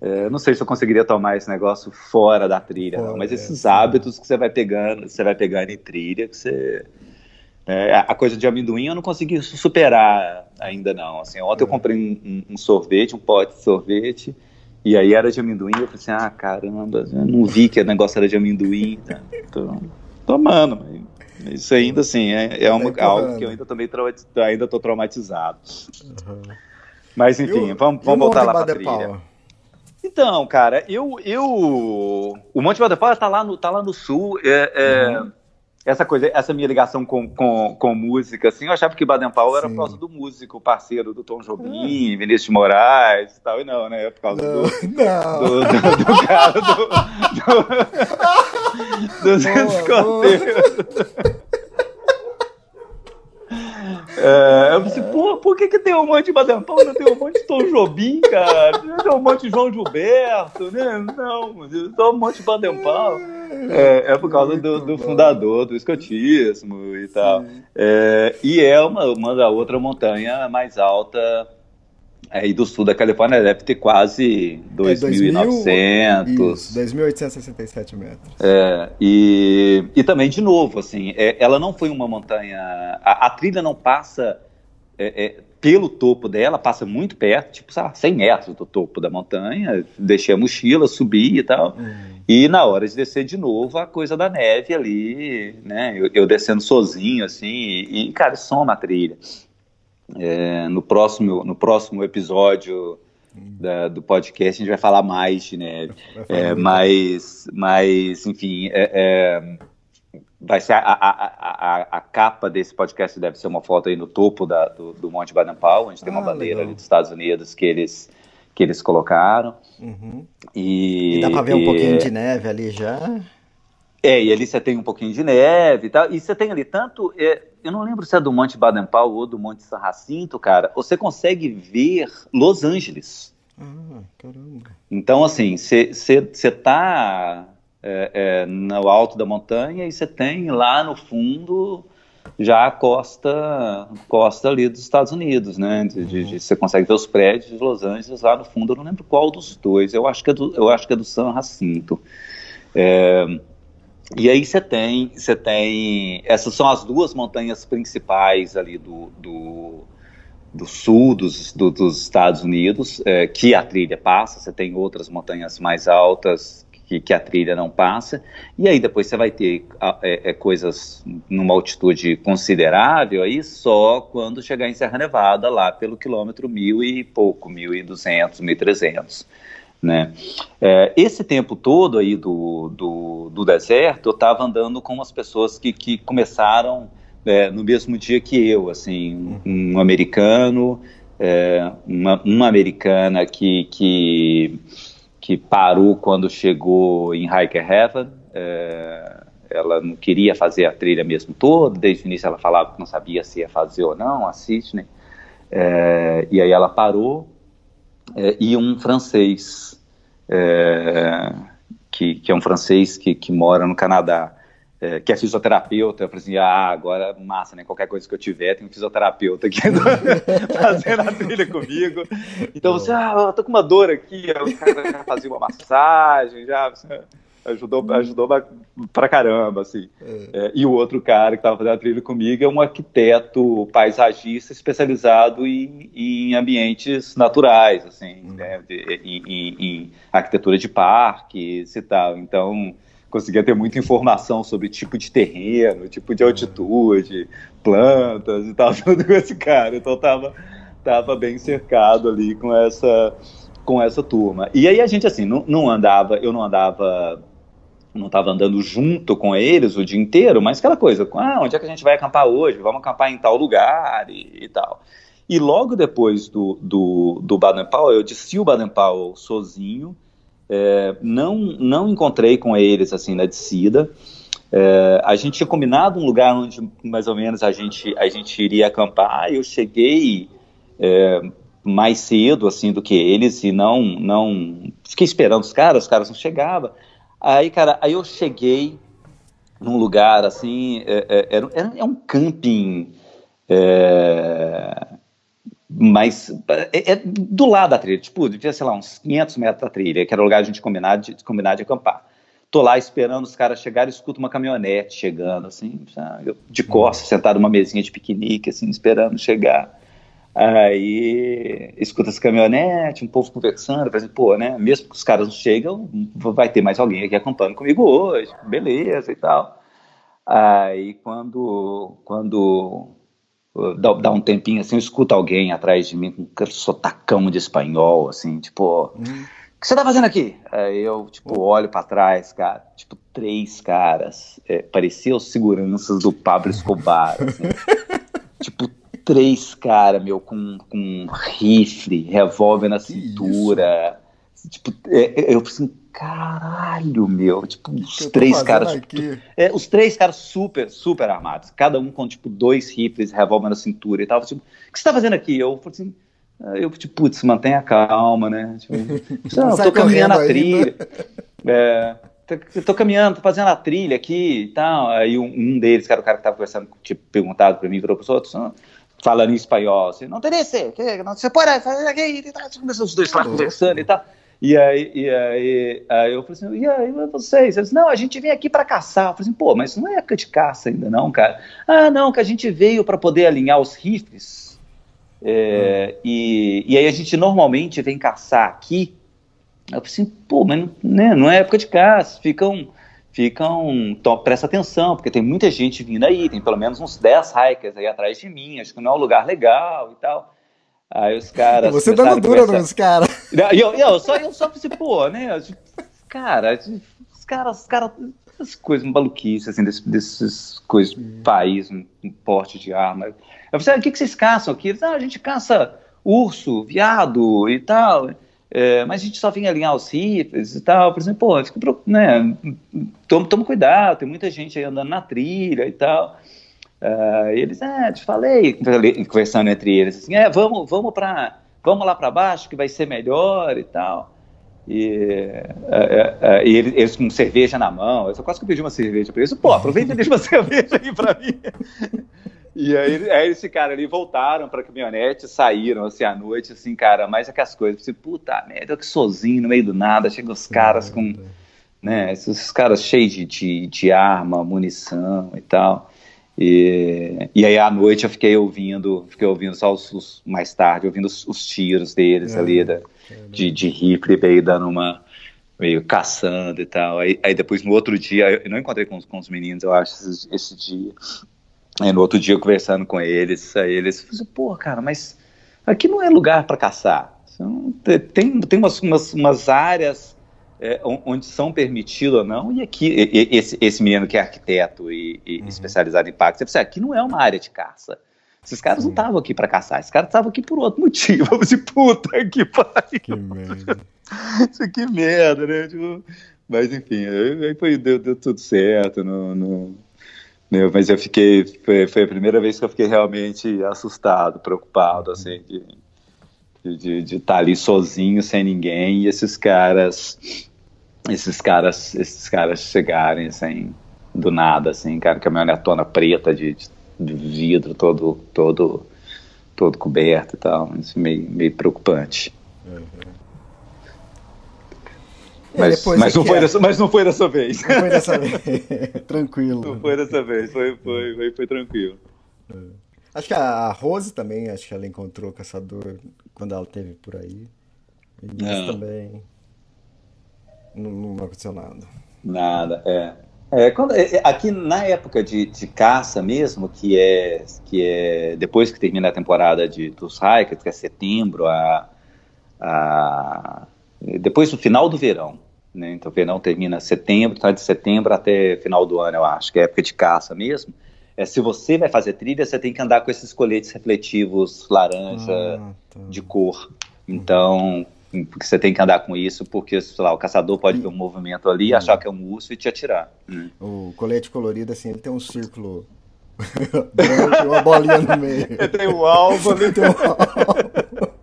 é, (laughs) não sei se eu conseguiria tomar esse negócio fora da trilha, não, mas esses é, hábitos que você vai pegando, você vai pegando em trilha, que você É, a coisa de amendoim eu não consegui superar ainda não. Assim, ontem eu É. comprei um, um- um sorvete, um pote de sorvete, e aí era de amendoim. Eu falei assim, ah, caramba, eu não vi que o negócio era de amendoim. Tá? Tô tomando, mas isso ainda assim é, é uma- Tá algo empurrando. que eu ainda também ainda tô traumatizado. Mas E enfim, vamos, vamos voltar lá pra Baden-Powell? trilha. Então, cara, eu, eu o Monte Baden-Powell tá lá no tá lá no sul. é- é, Uhum. Essa coisa, essa minha ligação com, com, com música, assim, eu achava que Baden-Powell era Sim. por causa do músico, parceiro do Tom Jobim, Vinícius de Moraes e tal, e não, né? É por causa Não, do, não. do, do, do cara do, do, dos escoteiros. É, eu pensei, pô, por que, que tem um monte de Baden-Powell, não tem um monte de Tom Jobim, cara? Tem um monte de João Gilberto, né? Não, só um monte de Baden-Powell. É, é por causa do, do fundador do escotismo e tal. É, e é uma, uma da outra montanha mais alta aí do sul da Califórnia, deve ter quase É 2.900. Isso, 2.867 metros. É, e, e também, de novo, assim, é, ela não foi uma montanha. A, a trilha não passa é, é, pelo topo dela, passa muito perto, tipo, sei lá, 100 metros do topo da montanha. Deixei a mochila, subi e tal. E na hora de descer de novo, a coisa da neve ali, né? Eu, eu descendo sozinho, assim, e, e, cara, soma a trilha. É, no, próximo, no próximo episódio da- do podcast, a gente vai falar mais de neve. É, mas, mas, enfim, é, é, vai ser a, a, a, a- capa desse podcast deve ser uma foto aí no topo da- do, do Monte Baden-Powell, onde tem uma Ah, bandeira legal. ali dos Estados Unidos que eles, que eles colocaram. Uhum. E, E dá pra ver um e- pouquinho de neve ali já. É, e ali você tem um pouquinho de neve e tal. E você tem ali tanto. é, eu não lembro se é do Monte Baden-Powell ou do Monte San Jacinto, cara. Você consegue ver Los Angeles. Ah, caramba. Então, assim, você está é, é, no alto da montanha e você tem lá no fundo já a costa, costa ali dos Estados Unidos, né? De- de- de- Você consegue ver os prédios de Los Angeles lá no fundo. Eu não lembro qual dos dois. Eu acho que é do, eu acho que é do San Jacinto. É, e aí você tem, você tem, essas são as duas montanhas principais ali do, do, do sul dos, do- dos Estados Unidos, é, que a trilha passa, você tem outras montanhas mais altas que, que a trilha não passa, e aí depois você vai ter é, é, coisas numa altitude considerável aí só quando chegar em Serra Nevada, lá pelo quilômetro mil e pouco, mil e duzentos, mil e trezentos, né? É, esse tempo todo aí do, do, do deserto, eu estava andando com umas pessoas que, que começaram é, no mesmo dia que eu, assim, um, um americano, é, uma, uma americana que, que, que parou quando chegou em Hiker Heaven, é, ela não queria fazer a trilha mesmo toda, desde o início ela falava que não sabia se ia fazer ou não, a Sydney, é, e aí ela parou, é, e um francês, é, que, que é um francês que, que mora no Canadá, é, que é fisioterapeuta, eu falei assim, ah, agora massa, né? Qualquer coisa que eu tiver, tem um fisioterapeuta aqui (laughs) fazendo a trilha comigo. Então você, ah, eu tô com uma dor aqui, o cara já fazia uma massagem, já ajudou, ajudou pra- caramba, assim. É, e o outro cara que estava fazendo a trilha comigo é um arquiteto paisagista especializado em, em ambientes naturais, assim, né, de- em, em- em arquitetura de parques e tal. Então, conseguia ter muita informação sobre tipo de terreno, tipo de altitude, plantas e tal, (laughs) tudo com esse cara. Então, tava, tava bem cercado ali com essa, com essa turma. E aí a gente, assim, não, não andava, eu não andava não estava andando junto com eles o dia inteiro, mas aquela coisa, ah, onde é que a gente vai acampar hoje? Vamos acampar em tal lugar e, e tal. E logo depois do, do, do Baden-Powell, eu desci o Baden-Powell sozinho, é, não, não encontrei com eles assim na descida. É, a gente tinha combinado um lugar onde mais ou menos a gente, a gente iria acampar. Eu cheguei é, mais cedo assim do que eles e não não fiquei esperando os caras, os caras não chegavam. Aí, cara, aí eu cheguei num lugar assim, é, é, era, era- é um camping, é, mas é, é do lado da trilha, tipo, devia, sei lá, uns 500 metros da trilha, que era o lugar a gente combinava de, combinar de acampar. tô lá esperando os caras chegarem, escuto uma caminhonete chegando, assim, eu de costas, sentado numa mesinha de piquenique, assim, esperando chegar. Aí escuta essa caminhonete, um povo conversando, assim, pô, né? Mesmo que os caras não chegam, vai ter mais alguém aqui acompanhando comigo hoje, beleza e tal. Aí quando, quando dá, dá um tempinho assim, eu escuto alguém atrás de mim com um sotacão de espanhol, assim, tipo, hum. o que você tá fazendo aqui? Aí eu, tipo, olho para trás, cara, tipo, três caras, é, parecia os seguranças do Pablo Escobar, assim, (laughs) tipo, três caras, meu, com, com rifle, revólver na cintura. Tipo, é, é, eu pensei, assim, caralho, meu. Tipo, os três caras. Tipo, é, os três caras super, super armados. Cada um com, tipo, dois rifles, revólver na cintura e tal. Tipo, o que você tá fazendo aqui? Eu falei assim. Eu, tipo, putz, mantenha calma, né? Tipo, (laughs) não, tô caminhando a trilha. É, tô, tô, caminhando, tô fazendo a trilha aqui e tal. Aí um, um, deles, que era o cara que tava conversando, tipo, perguntado pra mim, virou pro outro, falando em espanhol, assim, não tem esse, que, não, você pode fazer aqui, e tal, começam os dois lá conversando e tal. E aí, e aí, aí eu falei assim, e aí vocês? Eles, não, a gente vem aqui para caçar. Eu falei assim, pô, mas não é época de caça ainda não, cara. Ah, não, que a gente veio para poder alinhar os rifles. É, hum. e, e aí a gente normalmente vem caçar aqui. Eu falei assim, pô, mas né, não é época de caça, ficam ficam. Então, presta atenção, porque tem muita gente vindo aí, tem pelo menos uns 10 hikers aí atrás de mim, acho que não é um lugar legal e tal. Aí os caras. Você dando dura conversar... nos caras. (laughs) Eu, eu, só, eu só pensei, pô, né? Cara, os caras, os caras. Essas coisas maluquices, assim, desses, desses coisas, hum. país, um, um, porte de arma. Eu falei, o que, que vocês caçam aqui? Eles, ah, a gente caça urso, viado e tal. É, mas a gente só vinha alinhar os rifles e tal. Por exemplo, pô, fica, né, toma, toma cuidado, tem muita gente aí andando na trilha e tal. Uh, eles, é, te falei, conversando entre eles, assim, é, vamos, vamos, pra, vamos lá para baixo que vai ser melhor e tal. E, uh, uh, e eles, eles, com cerveja na mão, eu só quase que pedi uma cerveja para eles. Pô, aproveita e deixa uma (laughs) cerveja aí para mim. E aí, aí eles ficaram ali, voltaram pra caminhonete, saíram, assim, à noite, assim, cara, mais aquelas coisas, assim, puta merda, eu que sozinho, no meio do nada, chegam os caras com, né, esses caras cheios de, de, de arma, munição e tal. E, e aí à noite eu fiquei ouvindo, fiquei ouvindo só os, os mais tarde, ouvindo os, os tiros deles é, ali, da, é, de, de rifle, meio dando uma, meio caçando e tal. Aí, aí depois no outro dia, eu não encontrei com, com os meninos, eu acho, esse, esse dia. Aí, no outro dia, conversando com eles, aí eles falaram, pô, cara, mas aqui não é lugar para caçar. Tem, tem umas, umas, umas áreas é, onde são permitidos ou não, e aqui, e, esse, esse menino que é arquiteto e, e uhum. especializado em parques, ele aqui não é uma área de caça. Esses caras Sim. não estavam aqui para caçar, esses caras estavam aqui por outro motivo. (laughs) Eu disse, puta que pariu. Que merda. (laughs) Isso que merda, né? Tipo, mas enfim, aí foi, deu, deu tudo certo. No, no, meu, mas eu fiquei, foi, foi, a primeira vez que eu fiquei realmente assustado, preocupado, assim, de, de, de estar tá ali sozinho, sem ninguém, e esses caras, esses caras, esses caras chegarem, assim, do nada, assim, cara, caminhonetona preta de, de vidro todo, todo, todo coberto e tal, isso meio, meio preocupante. Uhum. Mas, mas, não foi dessa, mas não foi dessa vez. Não foi dessa (laughs) vez. (laughs) tranquilo. Não foi dessa vez, foi, foi, foi, foi tranquilo. É. Acho que a Rose também, acho que ela encontrou o caçador quando ela teve por aí. E ah. também não, não aconteceu nada. Nada, é. É, quando, é, é, aqui na época de, de, caça mesmo, que é, que é depois que termina a temporada de, dos hikers, que é setembro a, a depois do final do verão. Né? Então, o verão termina setembro, tá de setembro até final do ano, eu acho, que é época de caça mesmo. É, se você vai fazer trilha, você tem que andar com esses coletes refletivos laranja ah, tá. de cor. Então, porque você tem que andar com isso, porque, sei lá, o caçador pode ver um movimento ali, achar que é um urso e te atirar. Hum. O colete colorido, assim, ele tem um círculo (laughs) branco, uma bolinha no meio. tem um alvo ali. Tem um alvo.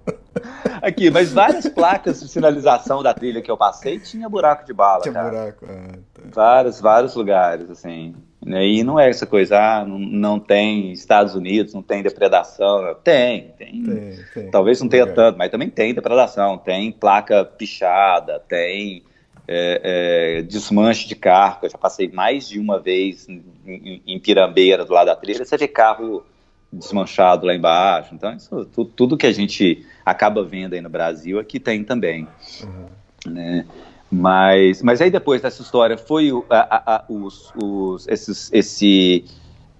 Aqui, mas várias placas de sinalização da trilha que eu passei tinha buraco de bala, tinha cara. buraco, ah, tá. Vários, vários lugares, assim. Né? E não é essa coisa, ah, não, não tem Estados Unidos, não tem depredação. Tem, tem. tem, tem. Talvez não tenha tanto, mas também tem depredação. Tem placa pichada, tem é, é, desmanche de carro, eu já passei mais de uma vez em, em, em Pirambeira, do lado da trilha, você vê carro desmanchado lá embaixo. Então, isso, tudo, tudo, que a gente acaba vendo aí no Brasil, aqui tem também. Uhum. Né? Mas, mas aí depois dessa história foi a, a, a, os, os, esses, esse,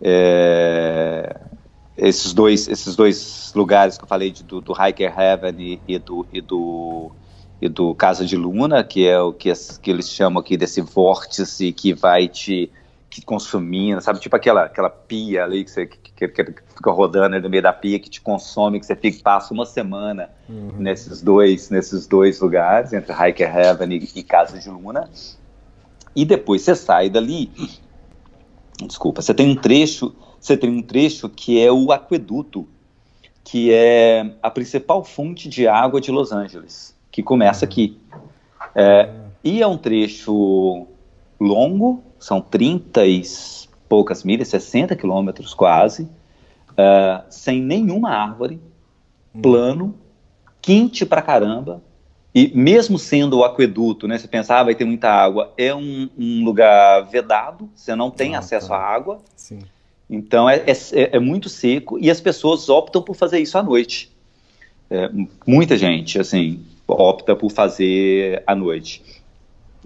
é, esses, dois, esses dois lugares que eu falei de, do, do Hiker Heaven e, e, do, e, do, e do Casa de Luna, que é o que, que eles chamam aqui desse vórtice que vai te que consumindo, sabe? Tipo aquela, aquela pia ali que você que, que, que fica rodando no meio da pia, que te consome, que você fica, passa uma semana uhum. nesses, dois, nesses dois lugares, entre Hiker Heaven e, e Casa de Luna. E depois você sai dali. Desculpa, você tem um trecho, você tem um trecho que é o aqueduto, que é a principal fonte de água de Los Angeles, que começa aqui. É, e é um trecho longo, são 30 e poucas milhas, 60 quilômetros quase, uh, sem nenhuma árvore, hum. plano, quente pra caramba, e mesmo sendo o aqueduto, né, você pensar, ah, vai ter muita água, é um, um lugar vedado, você não tem ah, acesso tá. à água, Sim. então é, é, é, muito seco, e as pessoas optam por fazer isso à noite. É, muita gente, assim, opta por fazer à noite.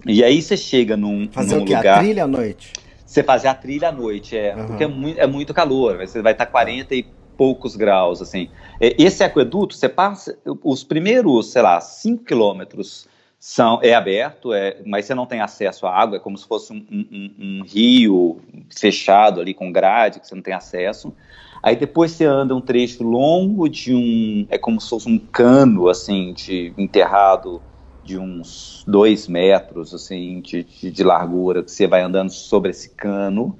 E aí você chega num, fazer num o quê? lugar. A trilha à noite? Você fazer a trilha à noite, é. Uhum. Porque é muito, é muito calor. Você vai estar 40 e poucos graus, assim. Esse aqueduto, você passa. Os primeiros, sei lá, 5 quilômetros são, é aberto, é, mas você não tem acesso à água, é como se fosse um, um, um rio fechado ali com grade, que você não tem acesso. Aí depois você anda um trecho longo de um. É como se fosse um cano, assim, de enterrado de uns dois metros assim de, de, largura que você vai andando sobre esse cano.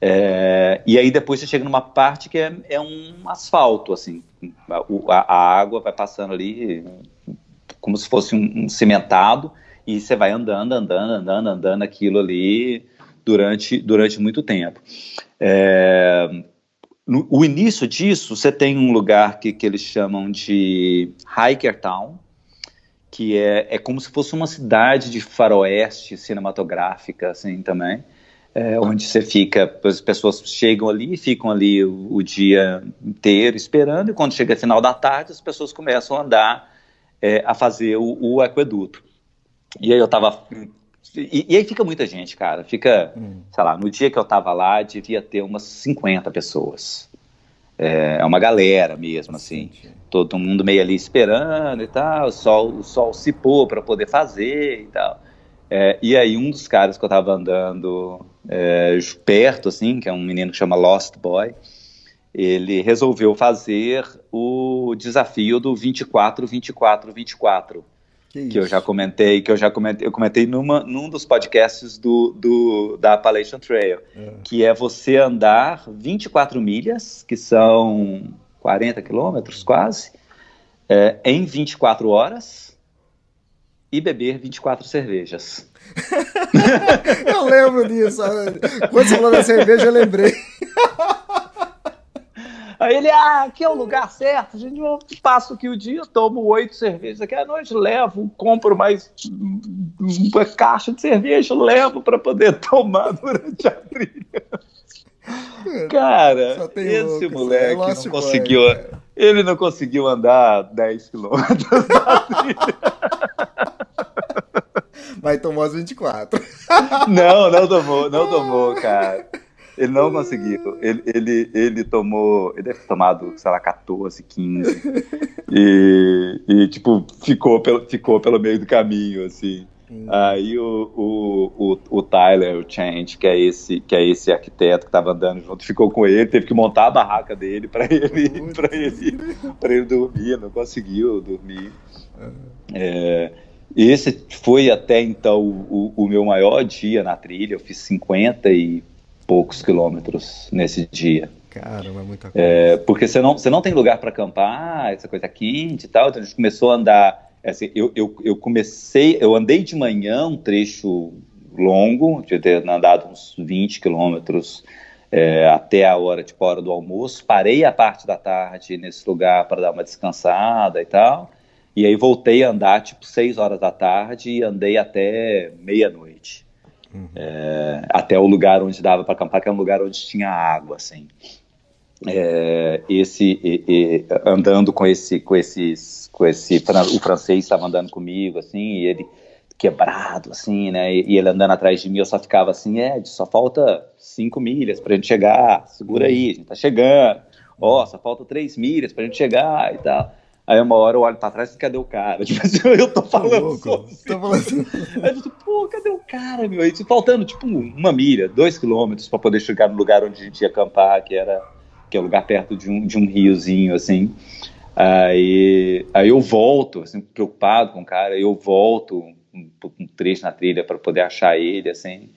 É, e aí depois você chega numa parte que é, é um asfalto assim. A, a, água vai passando ali como se fosse um, um, cimentado e você vai andando andando andando andando aquilo ali durante durante muito tempo. É, no, o início disso você tem um lugar que, que eles chamam de Hiker Town que é, é como se fosse uma cidade de faroeste cinematográfica, assim, também, é, onde você fica, as pessoas chegam ali, ficam ali o, o, dia inteiro esperando, e quando chega final da tarde, as pessoas começam a andar, é, a fazer o, o, aqueduto. E aí eu tava... E, e, aí fica muita gente, cara, fica, hum. sei lá, no dia que eu tava lá, devia ter umas 50 pessoas. É, é uma galera mesmo, assim. Sim, todo mundo meio ali esperando e tal, o sol, o sol se pôr para poder fazer e tal. É, e aí um dos caras que eu tava andando é, perto, assim, que é um menino que chama Lost Boy, ele resolveu fazer o desafio do 24, 24, 24. Que, que eu já comentei, que eu já comentei, eu comentei numa, num dos podcasts do, do da Appalachian Trail, é. que é você andar 24 milhas, que são 40 quilômetros quase, é, em 24 horas e beber 24 cervejas. (laughs) eu lembro disso. Quando você falou da cerveja, eu lembrei. (laughs) Aí ele, ah, aqui é o lugar certo. A gente passa aqui o dia, tomo oito cervejas. Aqui à noite levo, compro mais uma caixa de cerveja, levo para poder (laughs) tomar durante a trilha. (laughs) Cara, esse louco, moleque não conseguiu. Boy, ele não conseguiu andar 10 quilômetros (laughs) da trilha. Mas tomou as 24. Não, não tomou, não (laughs) tomou, cara. Ele não conseguiu. Ele, ele, ele tomou. Ele deve ter tomado, sei lá, 14, 15. E, e tipo, ficou pelo, ficou pelo meio do caminho, assim. Aí o, o, o, o, Tyler, o Change, que é esse, que é esse arquiteto que estava andando junto, ficou com ele, teve que montar a barraca dele para ele, para ele, para ele dormir, não conseguiu dormir. É, esse foi até então o, o, meu maior dia na trilha. Eu fiz 50 e poucos quilômetros nesse dia. Caramba, é muita coisa. É, porque você não, você não tem lugar para acampar, essa coisa quente e tal, então a gente começou a andar assim, eu, eu, eu comecei, eu andei de manhã um trecho longo, de ter andado uns 20 quilômetros é, até a hora, tipo, a hora do almoço, parei a parte da tarde nesse lugar para dar uma descansada e tal, E aí voltei a andar tipo 6 horas da tarde e andei até meia-noite. Uhum. É, até o lugar onde dava para acampar, que é um lugar onde tinha água, assim. É, esse e, e, andando com esse com esses com esse o francês estava andando comigo assim e ele quebrado assim né e, e, ele andando atrás de mim eu só ficava assim Ed só falta cinco milhas para gente chegar segura aí a gente tá chegando ó oh, só falta três milhas para gente chegar e tal Aí uma hora eu olho pra trás e cadê o cara? (laughs) Tipo assim, eu tô falando assim. Tô falando... (laughs) Aí eu tô, pô, cadê o cara, meu? Aí faltando, tipo, uma milha, dois quilômetros para poder chegar no lugar onde a gente ia acampar, que era que é um lugar perto de um, de um riozinho, assim. Aí, aí eu volto, assim, preocupado com o cara, eu volto um, um trecho na trilha para poder achar ele, assim.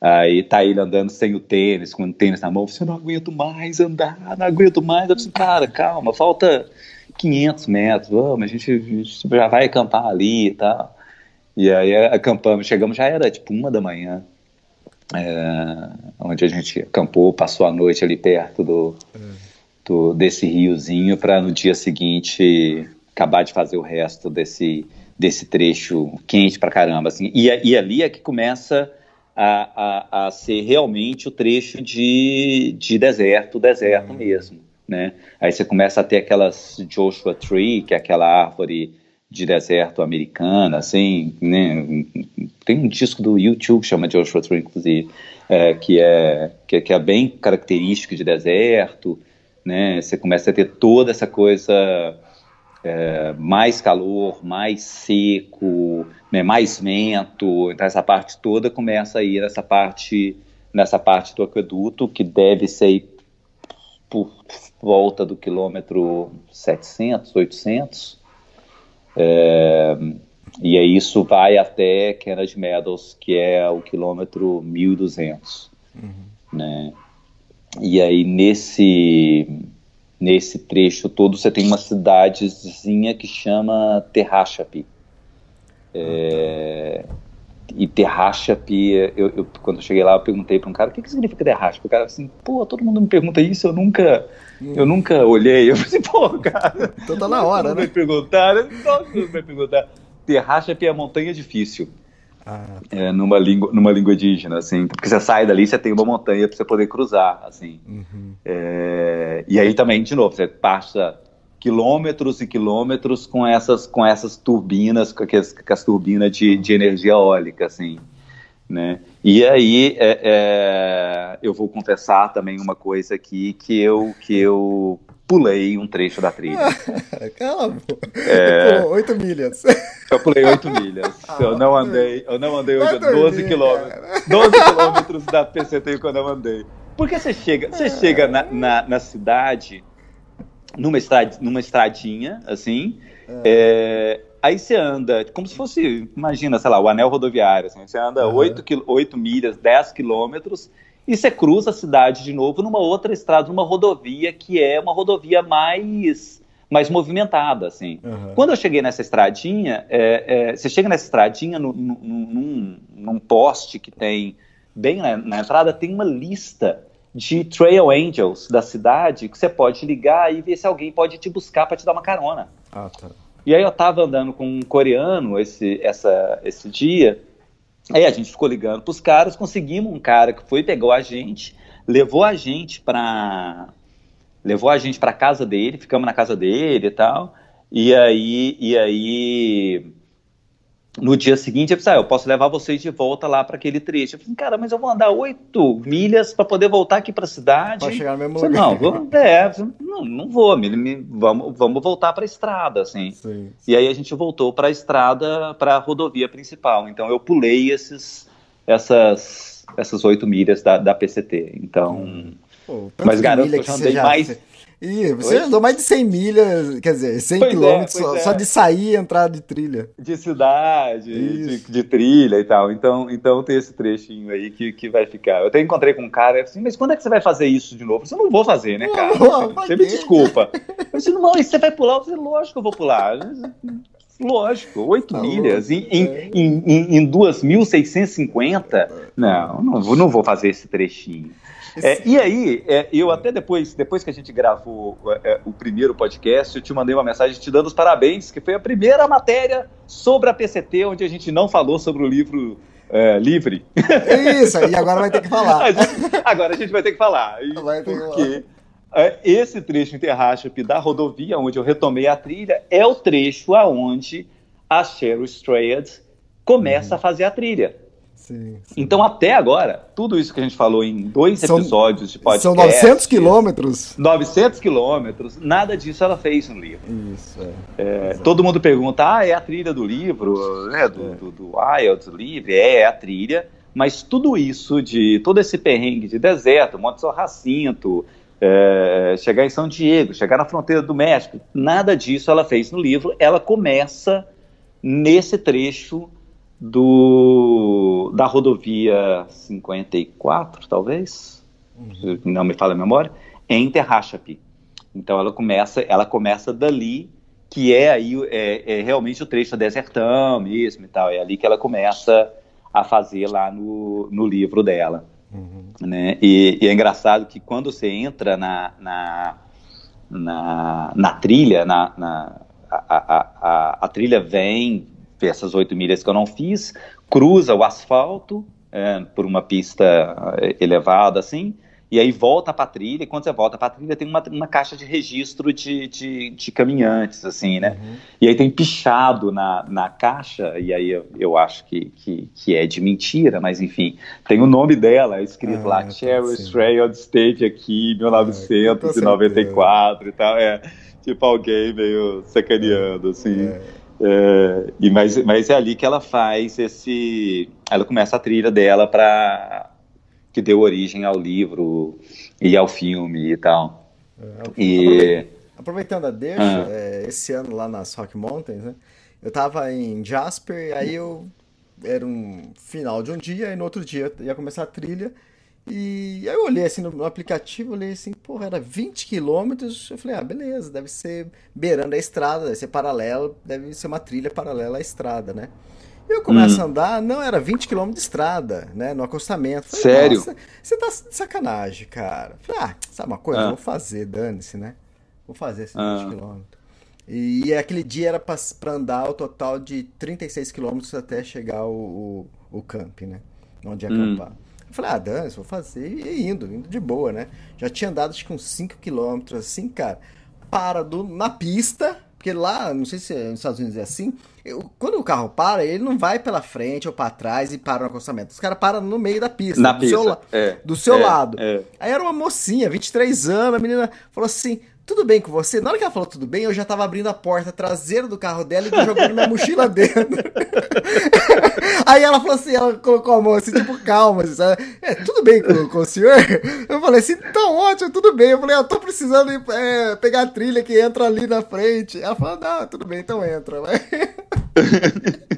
Aí tá ele andando sem o tênis, com o tênis na mão, você não aguento mais andar, não aguento mais. Eu disse, cara, calma, falta 500 metros, vamos, a gente, a gente já vai acampar ali e tal. E aí acampamos, chegamos, já era tipo uma da manhã, é, onde a gente acampou, passou a noite ali perto do, do desse riozinho para no dia seguinte acabar de fazer o resto desse, desse trecho quente pra caramba. Assim. E, e ali é que começa a, a, a ser realmente o trecho de, de deserto, deserto uhum. mesmo né? Aí você começa a ter aquelas Joshua Tree, que é aquela árvore de deserto americana, assim, né? Tem um disco do YouTube chama Joshua Tree, inclusive, é, que, é, que, é, que é bem característico de deserto, né? Você começa a ter toda essa coisa é, mais calor, mais seco, né? mais vento, então essa parte toda começa a ir nessa parte nessa parte do aqueduto que deve ser por volta do quilômetro 700, 800. É, e aí isso vai até Kennedy Meadows, que é o quilômetro 1200. Uhum. Né? E aí nesse, nesse trecho todo você tem uma cidadezinha que chama Terrachapi. É, e Terrachapi, eu, eu, quando eu cheguei lá, eu perguntei para um cara, o que, que significa Terrachapi? O cara assim, pô, todo mundo me pergunta isso, eu nunca, hum. eu nunca olhei. Eu falei, assim, pô, cara... Então tá na hora, né? Vai perguntar, todo mundo vai perguntar. Terrachapi é montanha difícil. Ah. É, numa, língua, numa língua indígena, assim, porque você sai dali, você tem uma montanha para você poder cruzar, assim. Uhum. É, e aí também, de novo, você passa quilômetros e quilômetros com essas, com essas turbinas, com, aquelas, com as turbinas de, de energia eólica, assim, né? E aí é, é, eu vou confessar também uma coisa aqui que eu que eu pulei um trecho da trilha. (laughs) Calma, é, oito milhas. Eu pulei oito milhas. Eu não andei, eu não andei hoje 12 quilômetros. 12 quilômetros da PCT que eu não andei. Porque você chega, você chega na, na, na cidade numa, estrad, numa estradinha, assim. É. É, aí você anda, como se fosse, imagina, sei lá, o anel rodoviário. Assim, você anda uhum. 8, 8 milhas, 10 quilômetros, e você cruza a cidade de novo numa outra estrada, numa rodovia que é uma rodovia mais mais movimentada, assim. Uhum. Quando eu cheguei nessa estradinha, é, é, você chega nessa estradinha no, no, num, num, poste que tem bem na, na entrada tem uma lista de trail angels da cidade que você pode ligar e ver se alguém pode te buscar para te dar uma carona. Ah, tá. E aí eu tava andando com um coreano esse, essa, esse dia, aí a gente ficou ligando pros caras, conseguimos um cara que foi, pegou a gente, levou a gente pra. levou a gente pra casa dele, ficamos na casa dele e tal, e aí, e aí no dia seguinte, eu disse, ah, eu posso levar vocês de volta lá para aquele trecho. Eu falei, cara, mas eu vou andar oito milhas para poder voltar aqui para a cidade. Para chegar no mesmo lugar. Não, vou, é, não, não vou, me, me, vamos, vamos voltar para a estrada, assim. Sim, sim. E aí a gente voltou para a estrada, para a rodovia principal. Então eu pulei esses, essas, essas oito milhas da, da PCT. Então. Pô, mas garanto que eu andei mais Ih, você Oi? andou mais de 100 milhas, quer dizer, 100 pois é, quilômetros é, só, é. só, de sair e entrar de trilha. De cidade, de, de, trilha e tal. Então, então tem esse trechinho aí que, que vai ficar. Eu até encontrei com um cara assim, mas quando é que você vai fazer isso de novo? Eu não vou fazer, né, cara? Não, você me desculpa. Eu disse, não, você vai pular? Eu disse, lógico que eu vou pular. Lógico, 8 Tá milhas louco, em, em, em, em 2.650. Não, não vou, não vou fazer esse trechinho. É, e aí, é, eu até depois, depois que a gente gravou é, o primeiro podcast, eu te mandei uma mensagem te dando os parabéns, que foi a primeira matéria sobre a PCT, onde a gente não falou sobre o livro é, livre. Isso, e agora vai ter que falar. (laughs) A gente- agora a gente vai ter que falar. Vai ter que porque é, esse trecho interráchape da rodovia, onde eu retomei a trilha, é o trecho aonde a Cheryl Strayed começa a fazer a trilha. Sim, sim. Então, até agora, tudo isso que a gente falou em dois São- episódios de podcast. São 900 quilômetros. 900 quilômetros, nada disso ela fez no livro. Isso, é. É, todo mundo pergunta, ah, é a trilha do livro, né, do, do, do Wild Livre, é, é a trilha, mas tudo isso, de todo esse perrengue de deserto, Monte São Jacinto, é, chegar em São Diego, chegar na fronteira do México, nada disso ela fez no livro, ela começa nesse trecho do, da rodovia 54, talvez, se não me fala a memória, em Terrachapi. Então ela começa, ela começa dali, que é aí é, é realmente o trecho desertão mesmo e tal. É ali que ela começa a fazer lá no, no livro dela. Né? E, e é engraçado que quando você entra na, na, na, na trilha, na, na- a, a, a, a trilha vem, essas oito milhas que eu não fiz, cruza o asfalto é, por uma pista é, elevada assim, e aí volta para a trilha, e quando você volta para a trilha tem uma, uma caixa de registro de, de, de caminhantes, assim, né? E aí tem pichado na, na caixa, e aí eu, eu acho que, que, que é de mentira, mas enfim, tem o nome dela escrito Ah, lá, tá, Cheryl sim. Strayed Stage aqui, Ah, 1994 e tal, é, tipo alguém meio sacaneando, assim. É, e mas, mas é ali que ela faz esse. Ela começa a trilha dela para que deu origem ao livro e ao filme e tal. E Aproveitando a deixa, Ah. é, esse ano lá nas Rock Mountains, né? Eu tava em Jasper, aí eu. Era um final de um dia, e no outro dia ia começar a trilha. E aí eu olhei assim no, aplicativo, olhei assim, porra, era 20 quilômetros. Eu falei, ah, beleza, deve ser beirando a estrada, deve ser paralelo, deve ser uma trilha paralela à estrada, né? E eu começo Hum. a andar, não, era 20 quilômetros de estrada, né? No acostamento. Falei, Sério? "Nossa, Você tá de sacanagem, cara. Falei, ah, sabe uma coisa? Ah. Vou fazer, dane-se, né? Vou fazer esses 20 Ah. quilômetros. E aquele dia era pra, pra andar o total de 36 quilômetros até chegar o, o, o camp, né? Onde ia Hum. Eu falei, ah, dane-se, vou fazer. E indo, indo de boa, né? Já tinha andado acho que uns 5 quilômetros, assim, cara. Para do, na pista, porque lá, não sei se nos Estados Unidos é assim, eu- quando o carro para, ele não vai pela frente ou pra trás e para no acostamento. Os caras param no meio da pista. na do seu, pista. la- é, do seu é, lado. é. Aí era uma mocinha, 23 anos, a menina falou assim: tudo bem com você? Na hora que ela falou tudo bem, eu já tava abrindo a porta traseira do carro dela e jogando minha mochila (laughs) dentro. (laughs) Aí ela falou assim, ela colocou a mão assim, tipo, calma, assim? É, tudo bem com, com o senhor? Eu falei assim, tá ótimo, tudo bem. Eu falei, eu tô precisando ir, é, pegar a trilha que entra ali na frente. Ela falou, não, tudo bem, então entra, vai. (laughs) (laughs)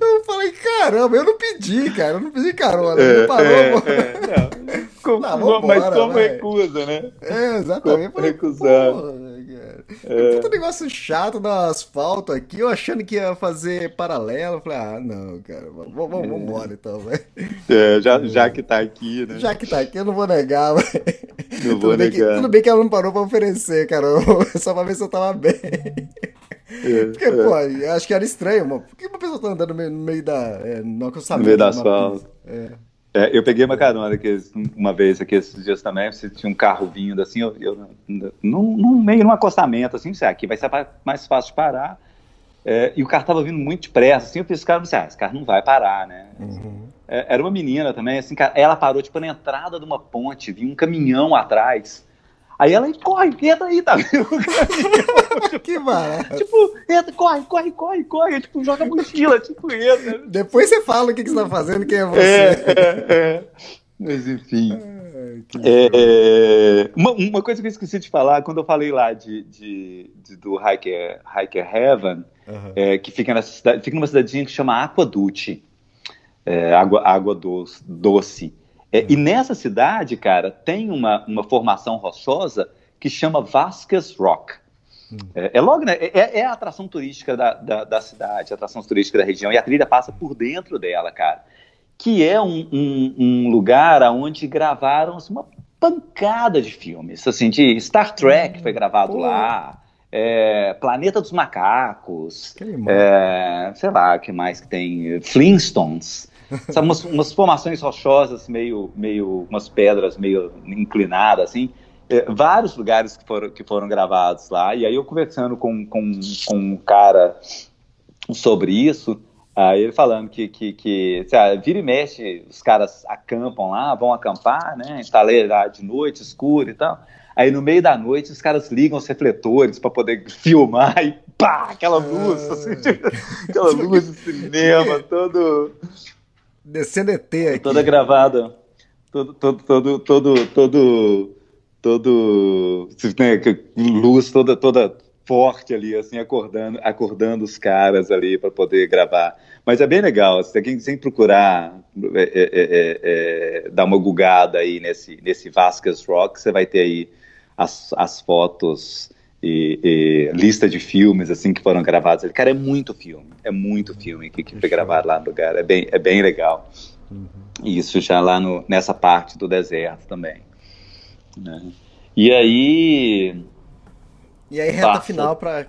Eu falei, caramba, eu não pedi, cara, eu não pedi carona, ele parou, é, é, não. Como- Não, mas vambora, como vai. recusa, né? É, exatamente. Falei, Recusar. cara. Que Puta negócio chato no asfalto aqui, eu achando que ia fazer paralelo. Eu falei, ah, não, cara, vamos, vamos, vamos embora então, velho. É, já, (laughs) já que tá aqui, né? Já que tá aqui, eu não vou negar, velho. Não (laughs) vou tudo bem negar. Que, tudo bem que ela não parou pra oferecer, cara, só pra ver se eu tava bem. É, Porque, é. pô, eu acho que era estranho, mano. Por que uma pessoa tá andando no meio, no meio da. É, no acostamento No meio do de uma asfalto. É. É, eu peguei uma carona que, uma vez aqui esses dias também, se tinha um carro vindo assim, eu, eu num, num meio num acostamento, assim, sei, aqui vai ser mais fácil de parar. É, e o carro tava vindo muito depressa, assim, eu pensei, cara, ah, esse carro não vai parar, né? Uhum. É, era uma menina também, assim, ela parou, tipo, na entrada de uma ponte, vinha um caminhão atrás. Aí ela, corre, entra aí, tá vendo? (laughs) Que barato. tipo, entra, corre, corre, corre, corre, tipo, joga a mochila, tipo, entra. Depois você fala o que, que você tá fazendo, quem é você. É, é, é. Mas enfim. É, uma, uma coisa que eu esqueci de falar, quando eu falei lá de, de- de- do Hiker, Hiker Heaven, Aham. é, que fica, nessa cidade, fica numa cidadinha que chama Aquaduce, é, água, água doce. doce. É, e nessa cidade, cara, tem uma, uma formação rochosa que chama Vasquez Rock. É, é logo, né? É, é, a atração turística da, da, da, cidade, a atração turística da região, e a trilha passa por dentro dela, cara. Que é um, um, um lugar onde gravaram assim, uma pancada de filmes. Assim, de Star Trek foi gravado Pô. lá. É, Planeta dos Macacos, é, sei lá, o que mais que tem? Flintstones. São umas, umas, formações rochosas, meio, meio, umas pedras meio inclinadas, assim. É, vários lugares que foram, que foram gravados lá. E aí eu conversando com, com, com um cara sobre isso, aí ele falando que, que, que lá, vira e mexe, os caras acampam lá, vão acampar, né? Está lá de noite, escuro e tal. Aí no meio da noite os caras ligam os refletores para poder (laughs) filmar e pá, aquela luz, ah. assim, (laughs) aquela luz do cinema, (laughs) todo descendo ET aqui. Toda gravada. Todo todo todo todo todo, todo né, luz toda toda forte ali, assim, acordando, acordando os caras ali para poder gravar. Mas é bem legal, você tem que procurar é, é, é, é, dar uma gugada aí nesse, nesse Vasquez Rock, você vai ter aí as, as fotos e, e, lista de filmes assim que foram gravados. Cara, é muito filme, é muito filme que, que foi gravado lá no lugar. É bem, é bem legal. Uhum. Isso já lá no, nessa parte do deserto também. Né? E aí. E aí reta passa. final para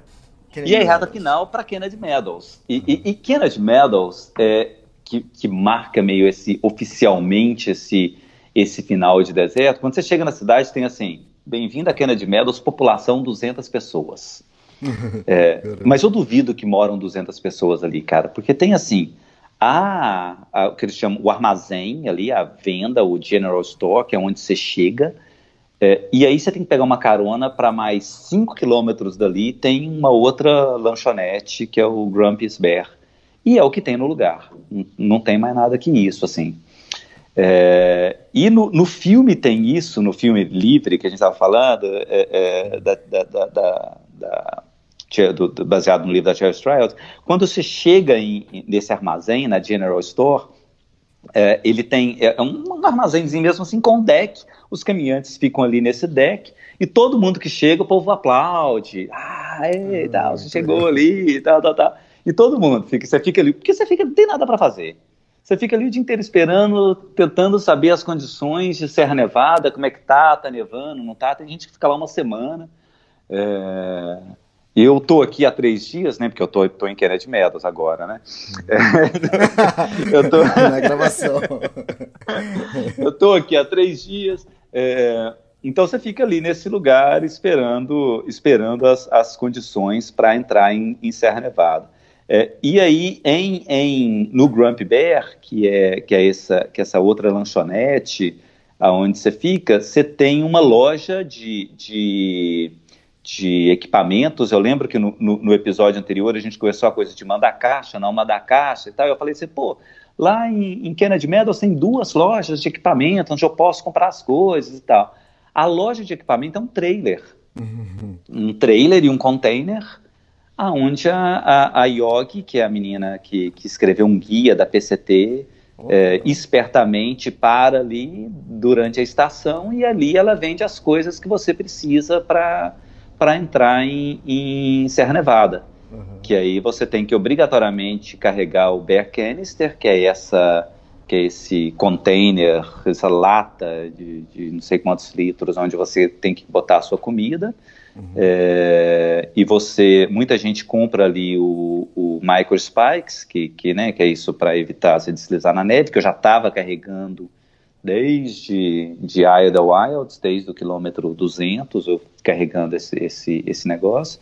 e aí reta final para Kennedy Meadows. E, uhum. e, e Kennedy Meadows é que, que marca meio esse oficialmente esse esse final de deserto. Quando você chega na cidade tem assim Bem-vindo a Kennedy Meadows, população 200 pessoas. (laughs) é, mas eu duvido que moram 200 pessoas ali, cara, porque tem assim, a, a, o que eles chamam o armazém ali, a venda, o general store, que é onde você chega, é, e aí você tem que pegar uma carona para mais 5 quilômetros dali, tem uma outra lanchonete, que é o Grumpy's Bear, e é o que tem no lugar, não, não tem mais nada que isso, assim. É, e no, no, filme tem isso, no filme livre que a gente estava falando, é, é, da, da, da, da do, do, baseado no livro da Cherry Trials, quando você chega em, nesse armazém, na General Store, é, ele tem é, é um, armazenzinho mesmo assim com deck, os caminhantes ficam ali nesse deck, e todo mundo que chega, o povo aplaude, ah, ei, tal, você chegou ali, tal, tal, tal, e todo mundo fica, você fica ali, porque você fica, não tem nada para fazer, você fica ali o dia inteiro esperando, tentando saber as condições de Serra Nevada, como é que tá, tá nevando, não tá. Tem gente que fica lá uma semana. É... Eu tô aqui há três dias, né? Porque eu tô, tô em Kennedy Meadows agora, né? É... (laughs) eu tô... (laughs) Na gravação. (laughs) eu tô aqui há três dias. É... Então você fica ali nesse lugar esperando, esperando as, as condições para entrar em, em Serra Nevada. É, e aí, em, em, no Grumpy Bear, que é, que é, essa, que é essa outra lanchonete aonde você fica, você tem uma loja de, de, de equipamentos. Eu lembro que no, no, no, episódio anterior a gente começou a coisa de mandar caixa, não mandar caixa e tal. Eu falei assim, pô, lá em, em Kennedy Meadows tem duas lojas de equipamento onde eu posso comprar as coisas e tal. A loja de equipamento é um trailer. Uhum. Um trailer e um container aonde a, a, a Yogi, que é a menina que, que escreveu um guia da PCT, oh. é, espertamente para ali durante a estação e ali ela vende as coisas que você precisa para entrar em, em Serra Nevada. Uhum. Que aí você tem que obrigatoriamente carregar o Bear Canister, que é essa que é esse container, essa lata de, de não sei quantos litros, onde você tem que botar a sua comida. Uhum. É, e você, muita gente compra ali o, o Micro Spikes, que, que, né, que é isso para evitar se deslizar na neve, que eu já estava carregando desde de Iowa Wilds, desde o quilômetro 200, eu carregando esse, esse, esse negócio.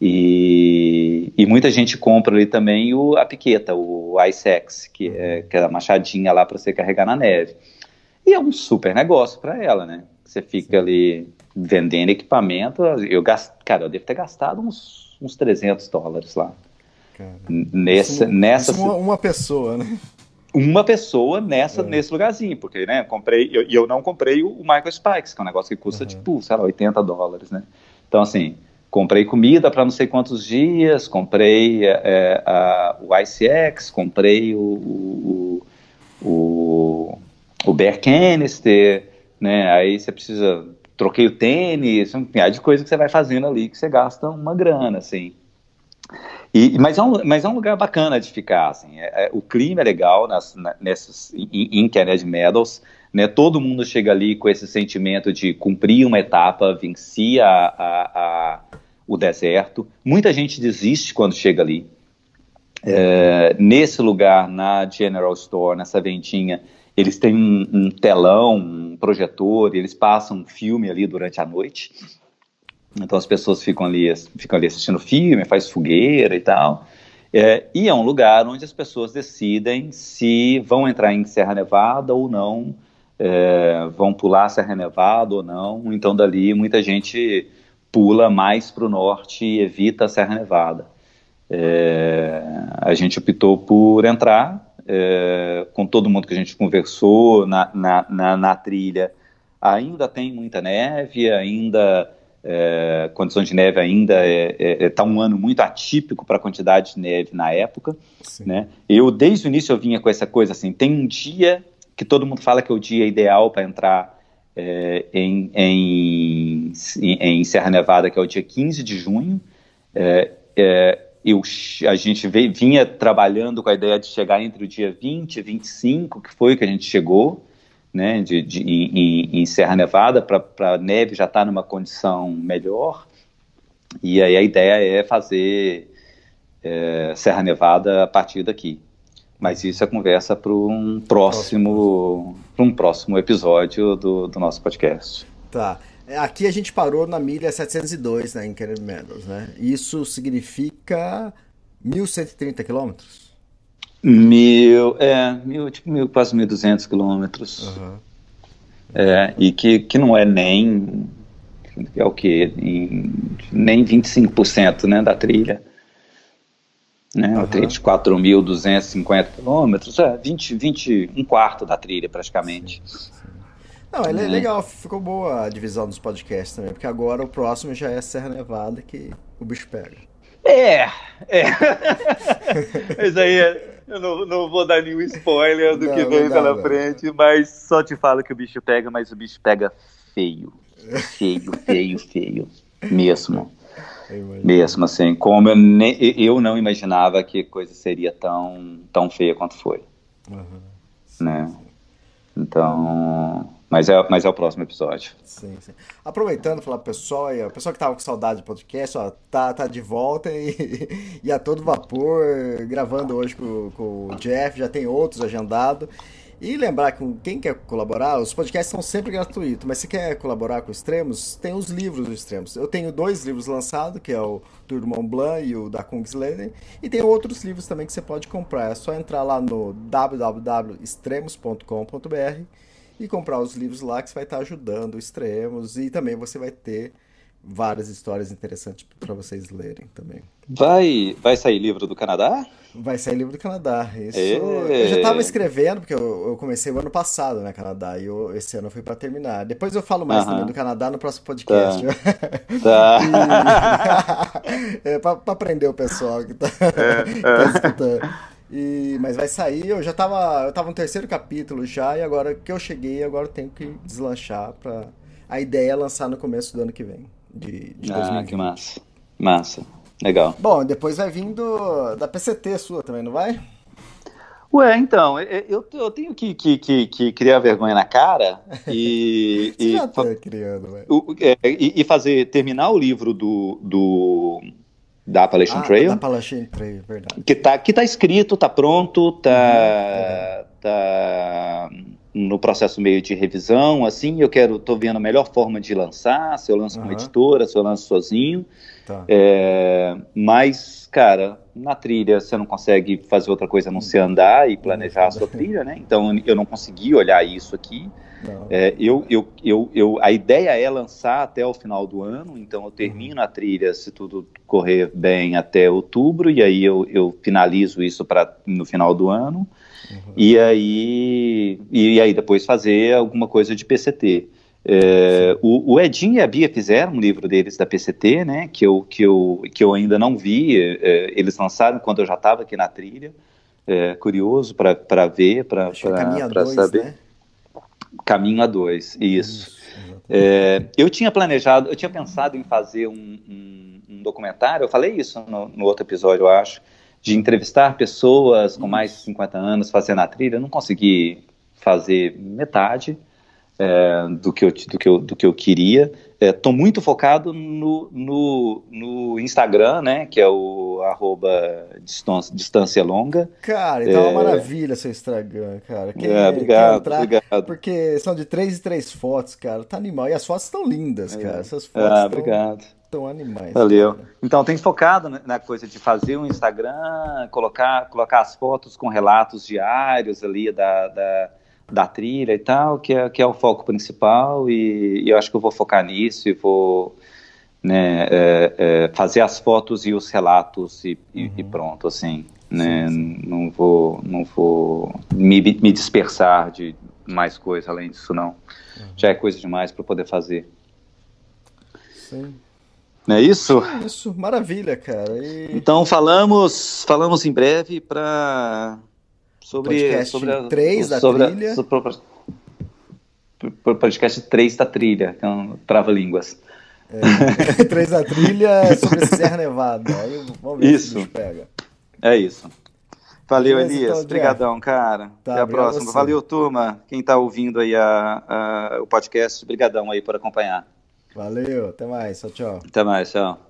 E, e muita gente compra ali também o, a piqueta, o Ice que é, que é a machadinha lá para você carregar na neve. E é um super negócio para ela, né? Você fica Sim. ali vendendo equipamento, eu gasto, cara, eu devo ter gastado uns, uns 300 dólares lá. Cara, nessa, isso, nessa isso uma, uma, pessoa, né? Uma pessoa nessa, é. nesse lugarzinho, porque, né, comprei, e eu, eu, não comprei o, o Michael Spikes, que é um negócio que custa, uhum. tipo, sei lá, 80 dólares, né? Então, assim, comprei comida para não sei quantos dias, comprei é, a, o ICX, comprei o, o, o, o Bear Canister, né? Aí você precisa troquei o tênis, um punhado de coisa que você vai fazendo ali, que você gasta uma grana, assim. E, mas, é um, mas é um lugar bacana de ficar, assim, é, é, o clima é legal nas, nessas, em, em Kennedy Meadows, né, todo mundo chega ali com esse sentimento de cumprir uma etapa, vencer a, a, a, o deserto, muita gente desiste quando chega ali, é, nesse lugar, na General Store, nessa vendinha, eles têm um, um telão, um projetor, eles passam um filme ali durante a noite, então as pessoas ficam ali, ficam ali assistindo filme, faz fogueira e tal. É, e é um lugar onde as pessoas decidem se vão entrar em Serra Nevada ou não, é, vão pular Serra Nevada ou não. Então dali muita gente pula mais para o norte e evita a Serra Nevada. É, a gente optou por entrar é, com todo mundo que a gente conversou na, na, na, na trilha. Ainda tem muita neve, ainda é, condição de neve ainda está é, é, é tá um ano muito atípico para a quantidade de neve na época. Né? Eu, desde o início, eu vinha com essa coisa assim: tem um dia que todo mundo fala que é o dia ideal para entrar é, em, em, em, Serra Nevada, que é o dia 15 de junho. É, eu, a gente veio, vinha trabalhando com a ideia de chegar entre o dia 20 e 25, que foi que a gente chegou né, de, de, em, em, Serra Nevada para a neve já estar tá numa condição melhor. E aí a ideia é fazer é, Serra Nevada a partir daqui. Mas isso é conversa para um próximo, para um próximo episódio do, do nosso podcast. Tá. Aqui a gente parou na milha 702, né, em Kennedy Meadows, né? Isso significa 1.130 quilômetros? Mil, é, mil, tipo mil, quase 1.200 quilômetros. Uhum. É, e que, que não é nem, é o que, nem 25% né, da trilha. Né, uhum. A trilha de 4.250 quilômetros, é 20, 20, um quarto da trilha praticamente. Sim, sim. Não, é, é legal, ficou boa a divisão dos podcasts também, porque agora o próximo já é Serra Nevada que o bicho pega. É, é. (laughs) Isso aí é eu não, não, vou dar nenhum spoiler do não, que vem pela não, frente, mas só te falo que o bicho pega, mas o bicho pega feio. Feio, (laughs) feio, feio. Mesmo. Mesmo assim, como eu, ne, eu não imaginava que coisa seria tão, tão feia quanto foi. Uhum. Né? Então, mas é, mas é o próximo episódio. Sim, sim. Aproveitando, falar pro pessoal, o pessoal que tava com saudade do podcast, ó, tá, tá de volta e, (laughs) e a todo vapor, gravando hoje com, com o Jeff, já tem outros agendados. E lembrar que quem quer colaborar, os podcasts são sempre gratuitos, mas se quer colaborar com Extremos, tem os livros do Extremos. Eu tenho dois livros lançados, que é o do Mont Blanc e o da Kungsleden, e tem outros livros também que você pode comprar. É só entrar lá no www.extremos.com.br e comprar os livros lá que você vai estar ajudando extremos e também você vai ter várias histórias interessantes para vocês lerem também. Vai, vai sair livro do Canadá? Vai sair livro do Canadá. Isso. E... Eu já estava escrevendo, porque eu, eu, comecei o ano passado, né, Canadá, e eu, esse ano eu fui para terminar. Depois eu falo mais uh -huh. também do Canadá no próximo podcast. Tá. (laughs) tá. é, para aprender o pessoal que está é, (laughs) tá é. escutando. E, mas vai sair, eu já tava. Eu tava no terceiro capítulo já, e agora que eu cheguei, agora eu tenho que deslanchar pra. A ideia é lançar no começo do ano que vem. De, de ah, 2020. que massa. Massa. Legal. Bom, depois vai vindo da PCT sua também, não vai? Ué, então, eu, eu tenho que, que, que, que criar vergonha na cara (laughs) e. Você e, já tá criando. É, e, e fazer, terminar o livro do, do da Appalachian ah, Trail. Da Appalachian Trail, verdade. Que tá, que tá escrito, tá pronto, tá, uhum, tá no processo meio de revisão, assim, eu quero, tô vendo a melhor forma de lançar, se eu lanço uhum. com editora, se eu lanço sozinho. Tá. É, mas, cara, na trilha você não consegue fazer outra coisa a não ser andar e planejar a sua trilha, né? Então eu não consegui olhar isso aqui. É, eu, eu, eu, eu, a ideia é lançar até o final do ano, então eu termino uhum. a trilha, se tudo correr bem, até outubro, e aí eu, eu finalizo isso para no final do ano, uhum. e, aí, e aí depois fazer alguma coisa de PCT. É, o, o, Edinho e a Bia fizeram um livro deles da PCT, né, que eu, que eu, que eu ainda não vi, é, eles lançaram quando eu já estava aqui na trilha, é, curioso para ver, para saber. Né? Caminho a dois, isso. isso É, eu tinha planejado, eu tinha pensado em fazer um, um, um documentário, eu falei isso no, no, outro episódio, eu acho, de entrevistar pessoas com mais de 50 anos fazendo a trilha. Eu não consegui fazer metade é, do, que eu, do, que eu, do que eu queria. Estou é, muito focado no, no, no, Instagram, né? Que é o arroba distância, longa. Cara, então é uma maravilha seu Instagram, cara. Quem, é, obrigado, entrar, obrigado. Porque são de três e três fotos, cara. Tá animal. E as fotos estão lindas, é. cara. Essas fotos ah, obrigado. Estão animais. Valeu. Cara. Então, tem focado na coisa de fazer um Instagram, colocar, colocar as fotos com relatos diários ali da, da da trilha e tal, que é, que é o foco principal, e, e eu acho que eu vou focar nisso e vou né, é, é, fazer as fotos e os relatos e, uhum. e pronto, assim. Né? Sim, sim. Não vou, não vou me, me dispersar de mais coisa além disso, não. Uhum. Já é coisa demais para poder fazer. Sim. Não é isso? É isso, maravilha, cara. E... Então falamos, falamos em breve para sobre, podcast sobre a, 3 da sobre trilha. A, sobre podcast 3 da trilha, que é um trava-línguas. É, (laughs) 3 da trilha sobre Serra Nevada. Aí, vamos ver isso. se pega. É isso. Valeu, Beleza, Elias. Então, Obrigadão, cara. Tá, Até a próxima. Valeu, turma. Quem está ouvindo aí a, a, o podcast, obrigadão aí por acompanhar. Valeu, até mais. Tchau, tchau. Até mais, tchau.